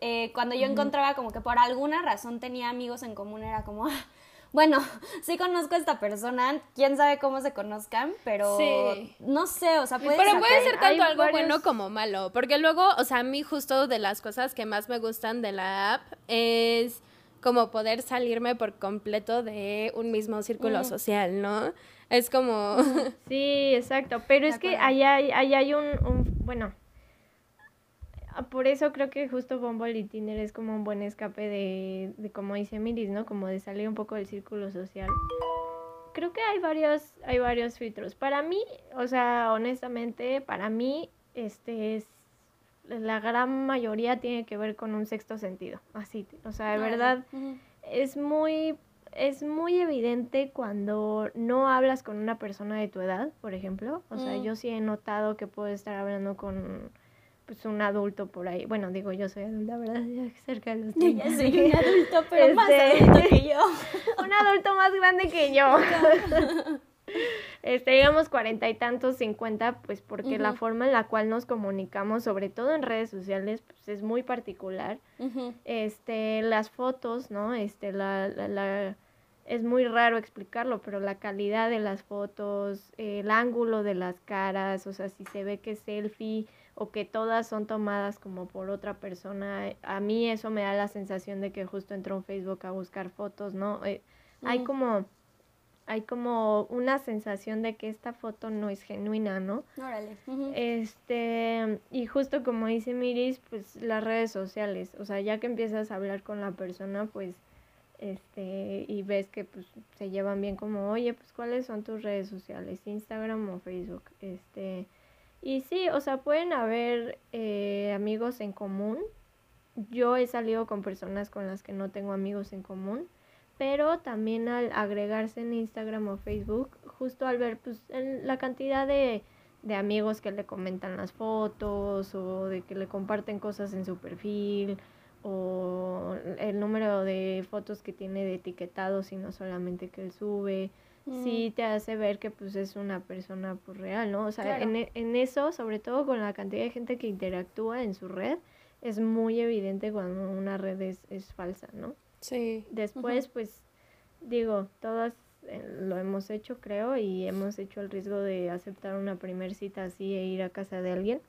eh, cuando yo encontraba como que por alguna razón tenía amigos en común, era como, ah, [LAUGHS] bueno, [LAUGHS] sí conozco a esta persona, quién sabe cómo se conozcan, pero no sé, o sea, puede Pero puede ser tanto algo bueno como malo, porque luego, o sea, a mí justo de las cosas que más me gustan de la app es como poder salirme por completo de un mismo círculo social, ¿no? Es como... [LAUGHS] Sí, exacto, pero es que ahí hay, hay un, un, bueno, por eso creo que justo Bumble y Tinder es como un buen escape de, de como dice Miris, ¿no? Como de salir un poco del círculo social. Creo que hay varios, hay varios filtros. Para mí, o sea, honestamente, para mí, este es la gran mayoría tiene que ver con un sexto sentido. Así, o sea, de verdad, es muy es muy evidente cuando no hablas con una persona de tu edad, por ejemplo. O sea, mm. yo sí he notado que puedo estar hablando con pues un adulto por ahí. Bueno, digo, yo soy adulta, ¿verdad? [LAUGHS] Ya cerca de los 30. Yo ya soy un adulto, pero más Este- adulto que yo. [LAUGHS] un adulto más grande que yo. [LAUGHS] Este, digamos cuarenta y tantos, cincuenta, pues porque la forma en la cual nos comunicamos, sobre todo en redes sociales, pues es muy particular. Este, las fotos, ¿no? Este, la, la, la- es muy raro explicarlo, pero la calidad de las fotos, el ángulo de las caras, o sea, si se ve que es selfie o que todas son tomadas como por otra persona, a mí eso me da la sensación de que justo entró en Facebook a buscar fotos, ¿no? Eh, Hay como, hay como una sensación de que esta foto no es genuina, ¿no? Órale. Este, y justo como dice Miris, pues las redes sociales, o sea, ya que empiezas a hablar con la persona, pues, este, y ves que pues se llevan bien como, oye, pues cuáles son tus redes sociales, Instagram o Facebook, este, y sí, o sea, pueden haber eh, amigos en común. Yo he salido con personas con las que no tengo amigos en común, pero también al agregarse en Instagram o Facebook, justo al ver pues el- la cantidad de, de amigos que le comentan las fotos o de que le comparten cosas en su perfil o el número de fotos que tiene de etiquetados y no solamente que él sube, sí te hace ver que pues es una persona pues real, ¿no? O sea, Claro. en, e- en eso, sobre todo con la cantidad de gente que interactúa en su red, es muy evidente cuando una red es, es falsa, ¿no? Sí. Después, pues, digo, todas eh, lo hemos hecho, creo, y hemos hecho el riesgo de aceptar una primer cita así e ir a casa de alguien.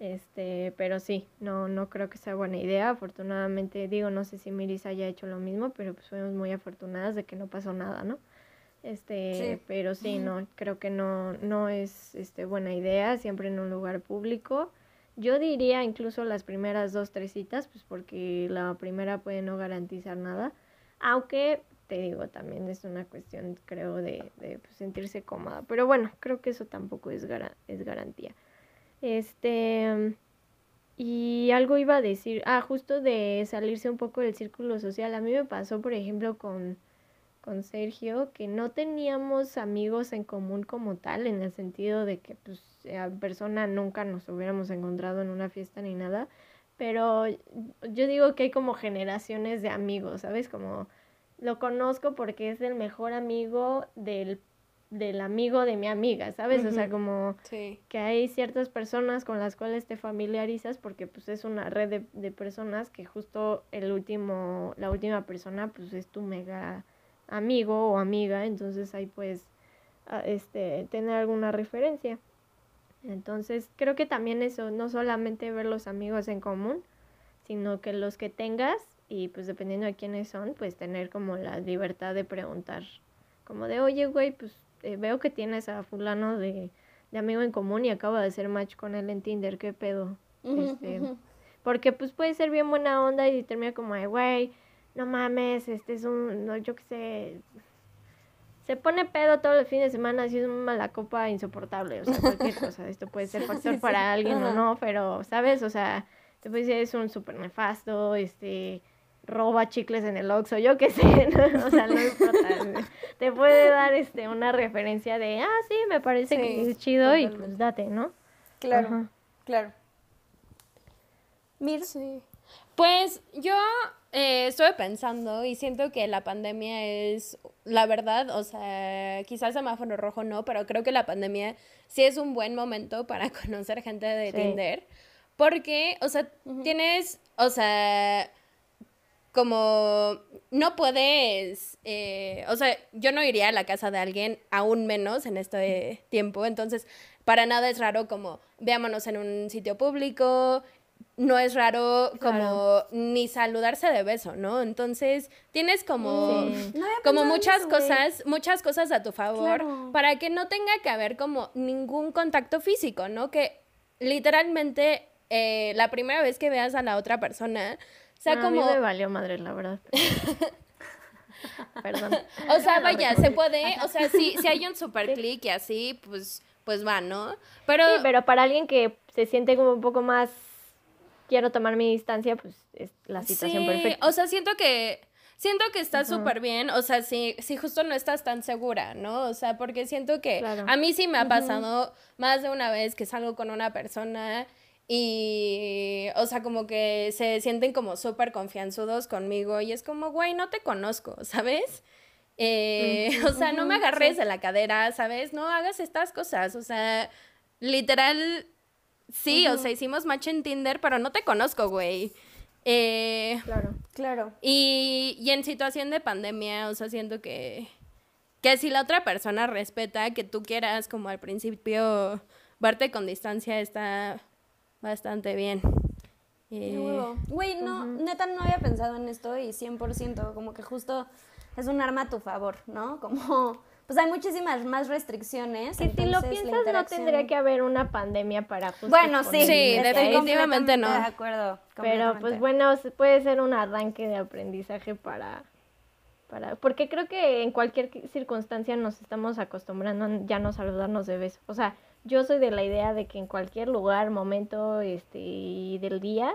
Este, pero sí, no, no creo que sea buena idea. Afortunadamente, digo, no sé si Miris haya hecho lo mismo, pero pues fuimos muy afortunadas de que no pasó nada, ¿no? Este, Sí. pero sí, no, creo que no, no es este, buena idea, siempre en un lugar público. Yo diría incluso las primeras dos, tres citas, pues porque la primera puede no garantizar nada, aunque te digo, también es una cuestión, creo, de, de pues, sentirse cómoda. Pero bueno, creo que eso tampoco es, es garantía. Este, y algo iba a decir, ah, justo de salirse un poco del círculo social. A mí me pasó, por ejemplo, con, con Sergio, que no teníamos amigos en común como tal, en el sentido de que, pues, persona nunca nos hubiéramos encontrado en una fiesta ni nada. Pero yo digo que hay como generaciones de amigos, ¿sabes? Como lo conozco porque es el mejor amigo del, del amigo de mi amiga, ¿sabes? O sea, como Sí. que hay ciertas personas con las cuales te familiarizas porque pues es una red de, de personas que justo el último, la última persona pues es tu mega amigo o amiga, entonces ahí puedes ah, este, tener alguna referencia. Entonces creo que también eso, no solamente ver los amigos en común, sino que los que tengas y pues dependiendo de quiénes son, pues tener como la libertad de preguntar, como de, oye, güey, pues eh, veo que tienes a fulano de, de amigo en común y acabo de hacer match con él en Tinder, ¿qué pedo? Este. Porque pues puede ser bien buena onda y termina como de, güey, no mames, este es un, no, yo qué sé, se pone pedo todo el fin de semana, así es una mala copa insoportable, o sea, cualquier [LAUGHS] cosa, esto puede ser factor para alguien o no, pero, ¿sabes? O sea, te puede decir, es un súper nefasto, este, roba chicles en el Oxxo, yo qué [LAUGHS] sé, ¿no? o sea, no importa, [LAUGHS] te puede dar, este, una referencia de, ah, sí, me parece que es chido y pues date, ¿no? Claro, Ajá. claro. Mir, Sí. Pues yo eh, estuve pensando y siento que la pandemia es, la verdad, o sea, quizás semáforo rojo no, pero creo que la pandemia sí es un buen momento para [LAUGHS] conocer gente de Sí. Tinder. Porque, o sea, tienes, o sea, como no puedes, eh, o sea, yo no iría a la casa de alguien, aún menos en este tiempo, entonces para nada es raro como veámonos en un sitio público, no es raro como ni saludarse de beso, ¿no? Entonces tienes como, Sí. No muchas eso, cosas, muchas cosas a tu favor Claro. para que no tenga que haber como ningún contacto físico, ¿no? Que literalmente eh, la primera vez que veas a la otra persona, o sea, Bueno, a mí como... me valió madre, la verdad. [LAUGHS] Perdón. O sea, vaya, se puede, o sea, si, si hay un super clic y así, pues, pues va, ¿no? Pero, Sí, pero para alguien que se siente como un poco más quiero tomar mi distancia, pues es la situación sí, perfecta. o sea, siento que, siento que está súper bien, o sea, si, si justo no estás tan segura, ¿no? O sea, porque siento que Claro. a mí sí me ha pasado más de una vez que salgo con una persona y, o sea, como que se sienten como súper confianzudos conmigo y es como, güey, no te conozco, [LAUGHS] ¿sabes? Eh, [LAUGHS] o sea, no me agarres de la cadera, ¿sabes? No hagas estas cosas, o sea, literal, sí, o sea, hicimos match en Tinder, pero no te conozco, güey. Eh, claro, claro. Y, y en situación de pandemia, o sea, siento que, que si la otra persona respeta que tú quieras, como al principio, verte con distancia, está bastante bien. Eh, Güey, no, neta no había pensado en esto y 100%, como que justo es un arma a tu favor, ¿no? Como, pues hay muchísimas más restricciones. Si lo piensas, no tendría que haber una pandemia para justo Bueno, sí, sí definitivamente no. De acuerdo. Pero pues bueno, puede ser un arranque de aprendizaje para, para, porque creo que en cualquier circunstancia nos estamos acostumbrando a ya no saludarnos de beso. O sea, yo soy de la idea de que en cualquier lugar, momento este, del día,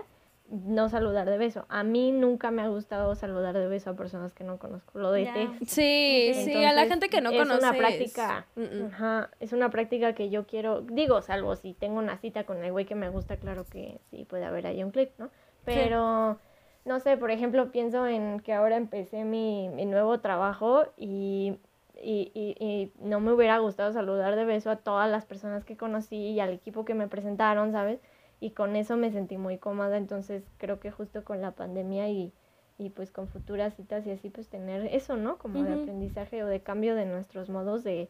no saludar de beso. A mí nunca me ha gustado saludar de beso a personas que no conozco. Lo detesto. Sí, sí, a la gente que no conoce. Es una práctica. Ajá, es una práctica que yo quiero. Digo, salvo si tengo una cita con el güey que me gusta, claro que sí puede haber ahí un clic, ¿no? Pero. No sé, por ejemplo, pienso en que ahora empecé mi, mi nuevo trabajo y y, y, y, no me hubiera gustado saludar de beso a todas las personas que conocí y al equipo que me presentaron, ¿sabes? Y con eso me sentí muy cómoda, entonces creo que justo con la pandemia y, y pues con futuras citas y así, pues tener eso, ¿no? Como de aprendizaje o de cambio de nuestros modos de,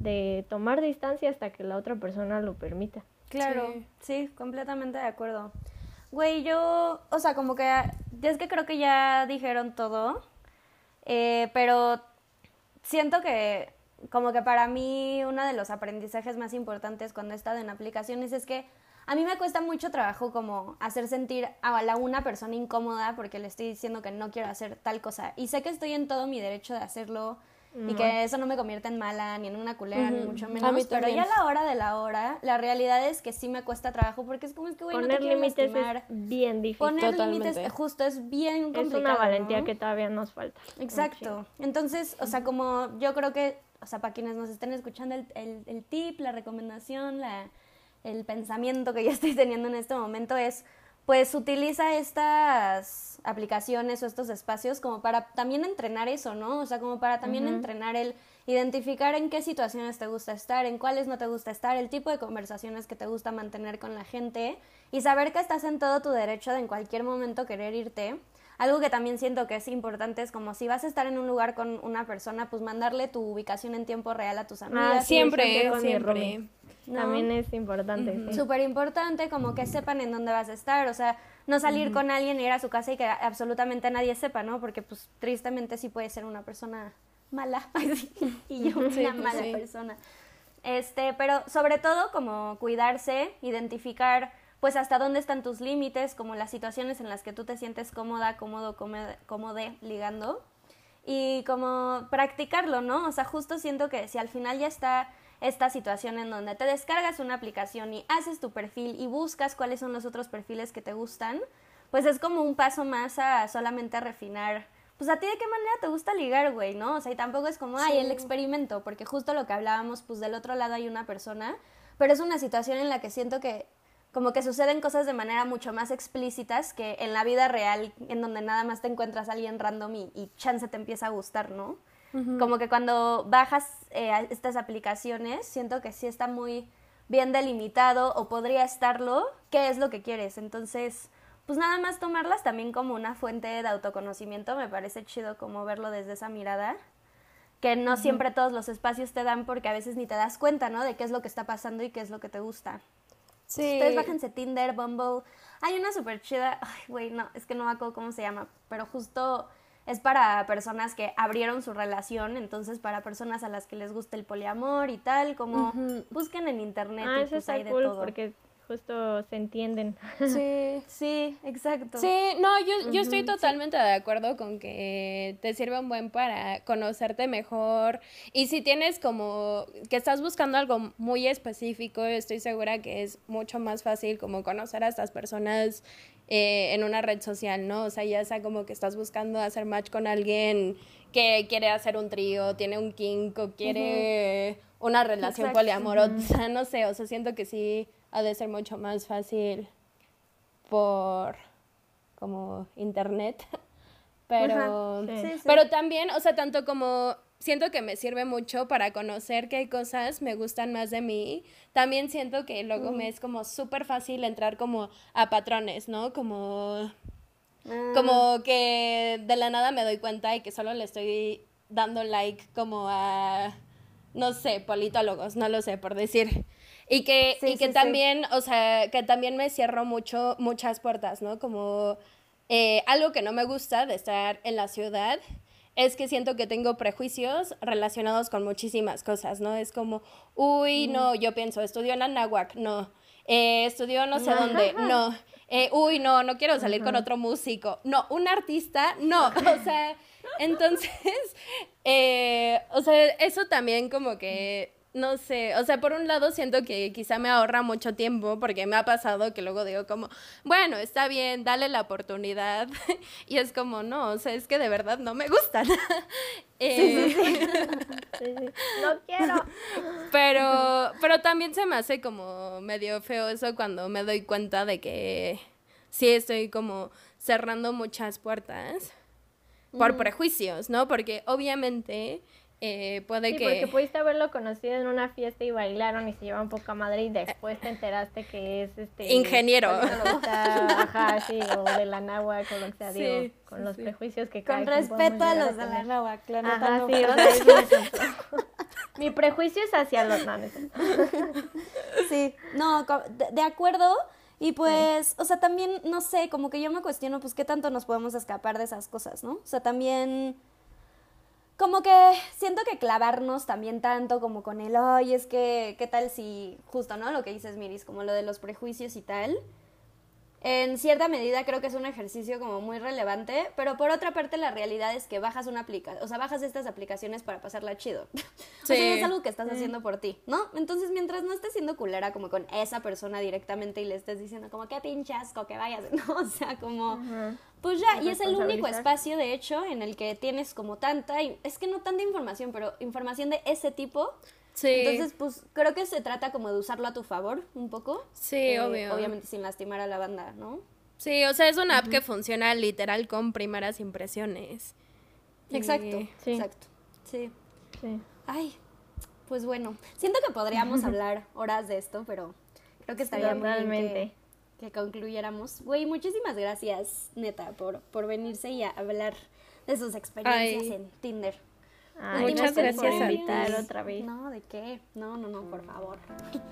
de tomar distancia hasta que la otra persona lo permita. Claro, sí, completamente de acuerdo. Güey, yo, o sea, como que, es que creo que ya dijeron todo, eh, pero siento que como que para mí uno de los aprendizajes más importantes cuando he estado en aplicaciones es que a mí me cuesta mucho trabajo como hacer sentir a la una persona incómoda porque le estoy diciendo que no quiero hacer tal cosa. Y sé que estoy en todo mi derecho de hacerlo y que eso no me convierte en mala ni en una culera ni mucho menos pero ya a la hora de la hora la realidad es que sí me cuesta trabajo porque es como es que güey, poner no límites es bien difícil poner límites justo es bien complicado es una valentía que todavía nos falta. Exacto. Entonces o sea como yo creo que o sea para quienes nos estén escuchando el, el, el tip la recomendación la el pensamiento que [LAUGHS] yo estoy teniendo en este momento es pues utiliza estas aplicaciones o estos espacios como para también entrenar eso, ¿no? O sea, como para también entrenar el identificar en qué situaciones te gusta estar, en cuáles no te gusta estar, el tipo de conversaciones que te gusta mantener con la gente y saber que estás en todo tu derecho de en cualquier momento querer irte. Algo que también siento que es importante es como si vas a estar en un lugar con una persona, pues mandarle tu ubicación en tiempo real a tus ah, amigas. siempre, siempre. También es importante. Súper importante, como que sepan en dónde vas a estar, o sea, no salir con alguien, ir a su casa y que absolutamente nadie sepa, ¿no? Porque pues tristemente sí puede ser una persona mala [LAUGHS] y yo una mala persona. Este, pero sobre todo como cuidarse, identificar pues hasta dónde están tus límites, como las situaciones en las que tú te sientes cómoda, cómodo, cómodo ligando y como practicarlo, ¿no? O sea, justo siento que si al final ya está esta situación en donde te descargas una aplicación y haces tu perfil y buscas cuáles son los otros perfiles que te gustan, pues es como un paso más a solamente refinar. Pues a ti de qué manera te gusta ligar, güey, ¿no? O sea, y tampoco es como, ay, el experimento, porque justo lo que hablábamos, pues del otro lado hay una persona, pero es una situación en la que siento que como que suceden cosas de manera mucho más explícitas que en la vida real, en donde nada más te encuentras a alguien random y, y chance te empieza a gustar, ¿no? Como que cuando bajas eh, estas aplicaciones, siento que sí está muy bien delimitado o podría estarlo, qué es lo que quieres. Entonces, pues nada más tomarlas también como una fuente de autoconocimiento, me parece chido como verlo desde esa mirada, que no siempre todos los espacios te dan porque a veces ni te das cuenta, ¿no? De qué es lo que está pasando y qué es lo que te gusta. Sí. Ustedes bájense Tinder, Bumble. Hay una súper chida, ay, güey, no, es que no me acuerdo cómo se llama, pero justo es para personas que abrieron su relación, entonces para personas a las que les gusta el poliamor y tal, como busquen en internet ah, y pues hay de todo. porque justo se entienden. Sí, [LAUGHS] sí, exacto. Sí, no, yo, yo estoy totalmente de acuerdo con que te sirve un buen para conocerte mejor y si tienes como que estás buscando algo muy específico, estoy segura que es mucho más fácil como conocer a estas personas eh, en una red social, ¿no? O sea, ya sea como que estás buscando hacer match con alguien que quiere hacer un trío, tiene un kink o quiere una relación Exacto. poliamorosa, no sé, o sea, siento que sí ha de ser mucho más fácil por como internet, [LAUGHS] pero, Ajá, sí, sí. pero también, o sea, tanto como siento que me sirve mucho para conocer qué cosas me gustan más de mí, también siento que luego me es como súper fácil entrar como a patrones, ¿no? Como Ah, como que de la nada me doy cuenta y que solo le estoy dando like como a, no sé, politólogos, no lo sé, por decir. Y que, Sí, y que sí, sí. también, o sea, que también me cierro mucho, muchas puertas, ¿no? Como eh, algo que no me gusta de estar en la ciudad es que siento que tengo prejuicios relacionados con muchísimas cosas, ¿no? Es como, uy, no, yo pienso, estudió en Anáhuac, no. Eh, estudió no sé dónde, no. Eh, uy, no, no quiero salir con otro músico. No, un artista, no. [LAUGHS] O sea, entonces, [LAUGHS] eh, o sea, eso también como que, no sé, o sea, por un lado siento que quizá me ahorra mucho tiempo porque me ha pasado que luego digo como, bueno, está bien, dale la oportunidad. [LAUGHS] y es como, no, o sea, es que de verdad no me gustan. [LAUGHS] Eh, [LAUGHS] Sí, sí. No quiero. pero, pero también se me hace como medio feo eso cuando me doy cuenta de que sí estoy como cerrando muchas puertas por prejuicios, ¿no? Porque obviamente eh, puede Sí, que... porque pudiste haberlo conocido en una fiesta y bailaron y se llevan poca madre y después te enteraste que es este Ingeniero. ajá, sí, o de la náhuatl, o lo que sea, Sí, digo, con sí, los sí. prejuicios que Con respeto a los de la. Náhuatl, Ajá, no. sí, o sea, es. Mi prejuicio es hacia los no, no es cierto. [LAUGHS] Sí, no, de acuerdo. Y pues, o sea, también, no sé, como que yo me cuestiono, pues, qué tanto nos podemos escapar de esas cosas, ¿no? O sea, también, como que siento que clavarnos también tanto como con el, ay, es que, ¿qué tal si, justo, ¿no? Lo que dices, Miris, como lo de los prejuicios y tal. En cierta medida creo que es un ejercicio como muy relevante, pero por otra parte la realidad es que bajas una aplicación, o sea, bajas estas aplicaciones para pasarla chido. [LAUGHS] O sea, Sí. es algo que estás haciendo por ti, ¿no? Entonces, mientras no estés siendo culera como con esa persona directamente y le estés diciendo como, qué pinche asco que vayas, [LAUGHS] ¿no? O sea, como, pues ya, y es el único espacio, de hecho, en el que tienes como tanta, es que no tanta información, pero información de ese tipo. Sí, Entonces, pues creo que se trata como de usarlo a tu favor un poco. sí, Eh, obvio. Obviamente sin lastimar a la banda, ¿no? Sí, o sea, es una app que funciona literal con primeras impresiones. Y- Exacto, Sí. exacto. Sí. Sí. Ay, pues bueno, siento que podríamos [LAUGHS] hablar horas de esto, pero creo que estaría muy bien que, que concluyéramos. Güey, muchísimas gracias, neta, por, por venirse y a hablar de sus experiencias Ay. en Tinder. Ay, Muchas gracias por a invitar otra vez. No, ¿de qué? No, no, no, por favor. [LAUGHS]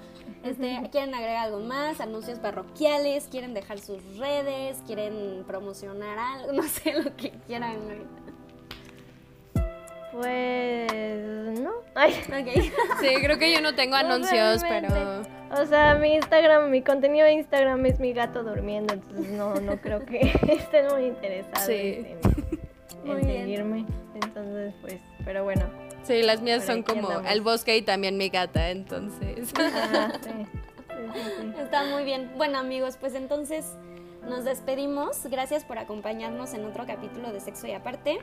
Este, ¿Quieren agregar algo más? ¿Anuncios parroquiales? ¿Quieren dejar sus redes? ¿Quieren promocionar algo? [LAUGHS] No sé lo que quieran. Pues no. Ay. [LAUGHS] Ok. Sí, creo que yo no tengo anuncios, pero... O sea, mi Instagram, mi contenido de Instagram es mi gato durmiendo, entonces no, no creo que estén muy interesados Sí. en, en Muy bien. seguirme. Entonces, pues, pero bueno. Sí, las mías son como el bosque y también mi gata, entonces. Sí, [LAUGHS] sí, sí. Está muy bien. Bueno, amigos, pues entonces nos despedimos. Gracias por acompañarnos en otro capítulo de Sexo y Aparte.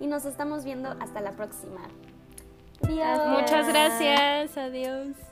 Y nos estamos viendo hasta la próxima. Adiós. Muchas gracias, adiós.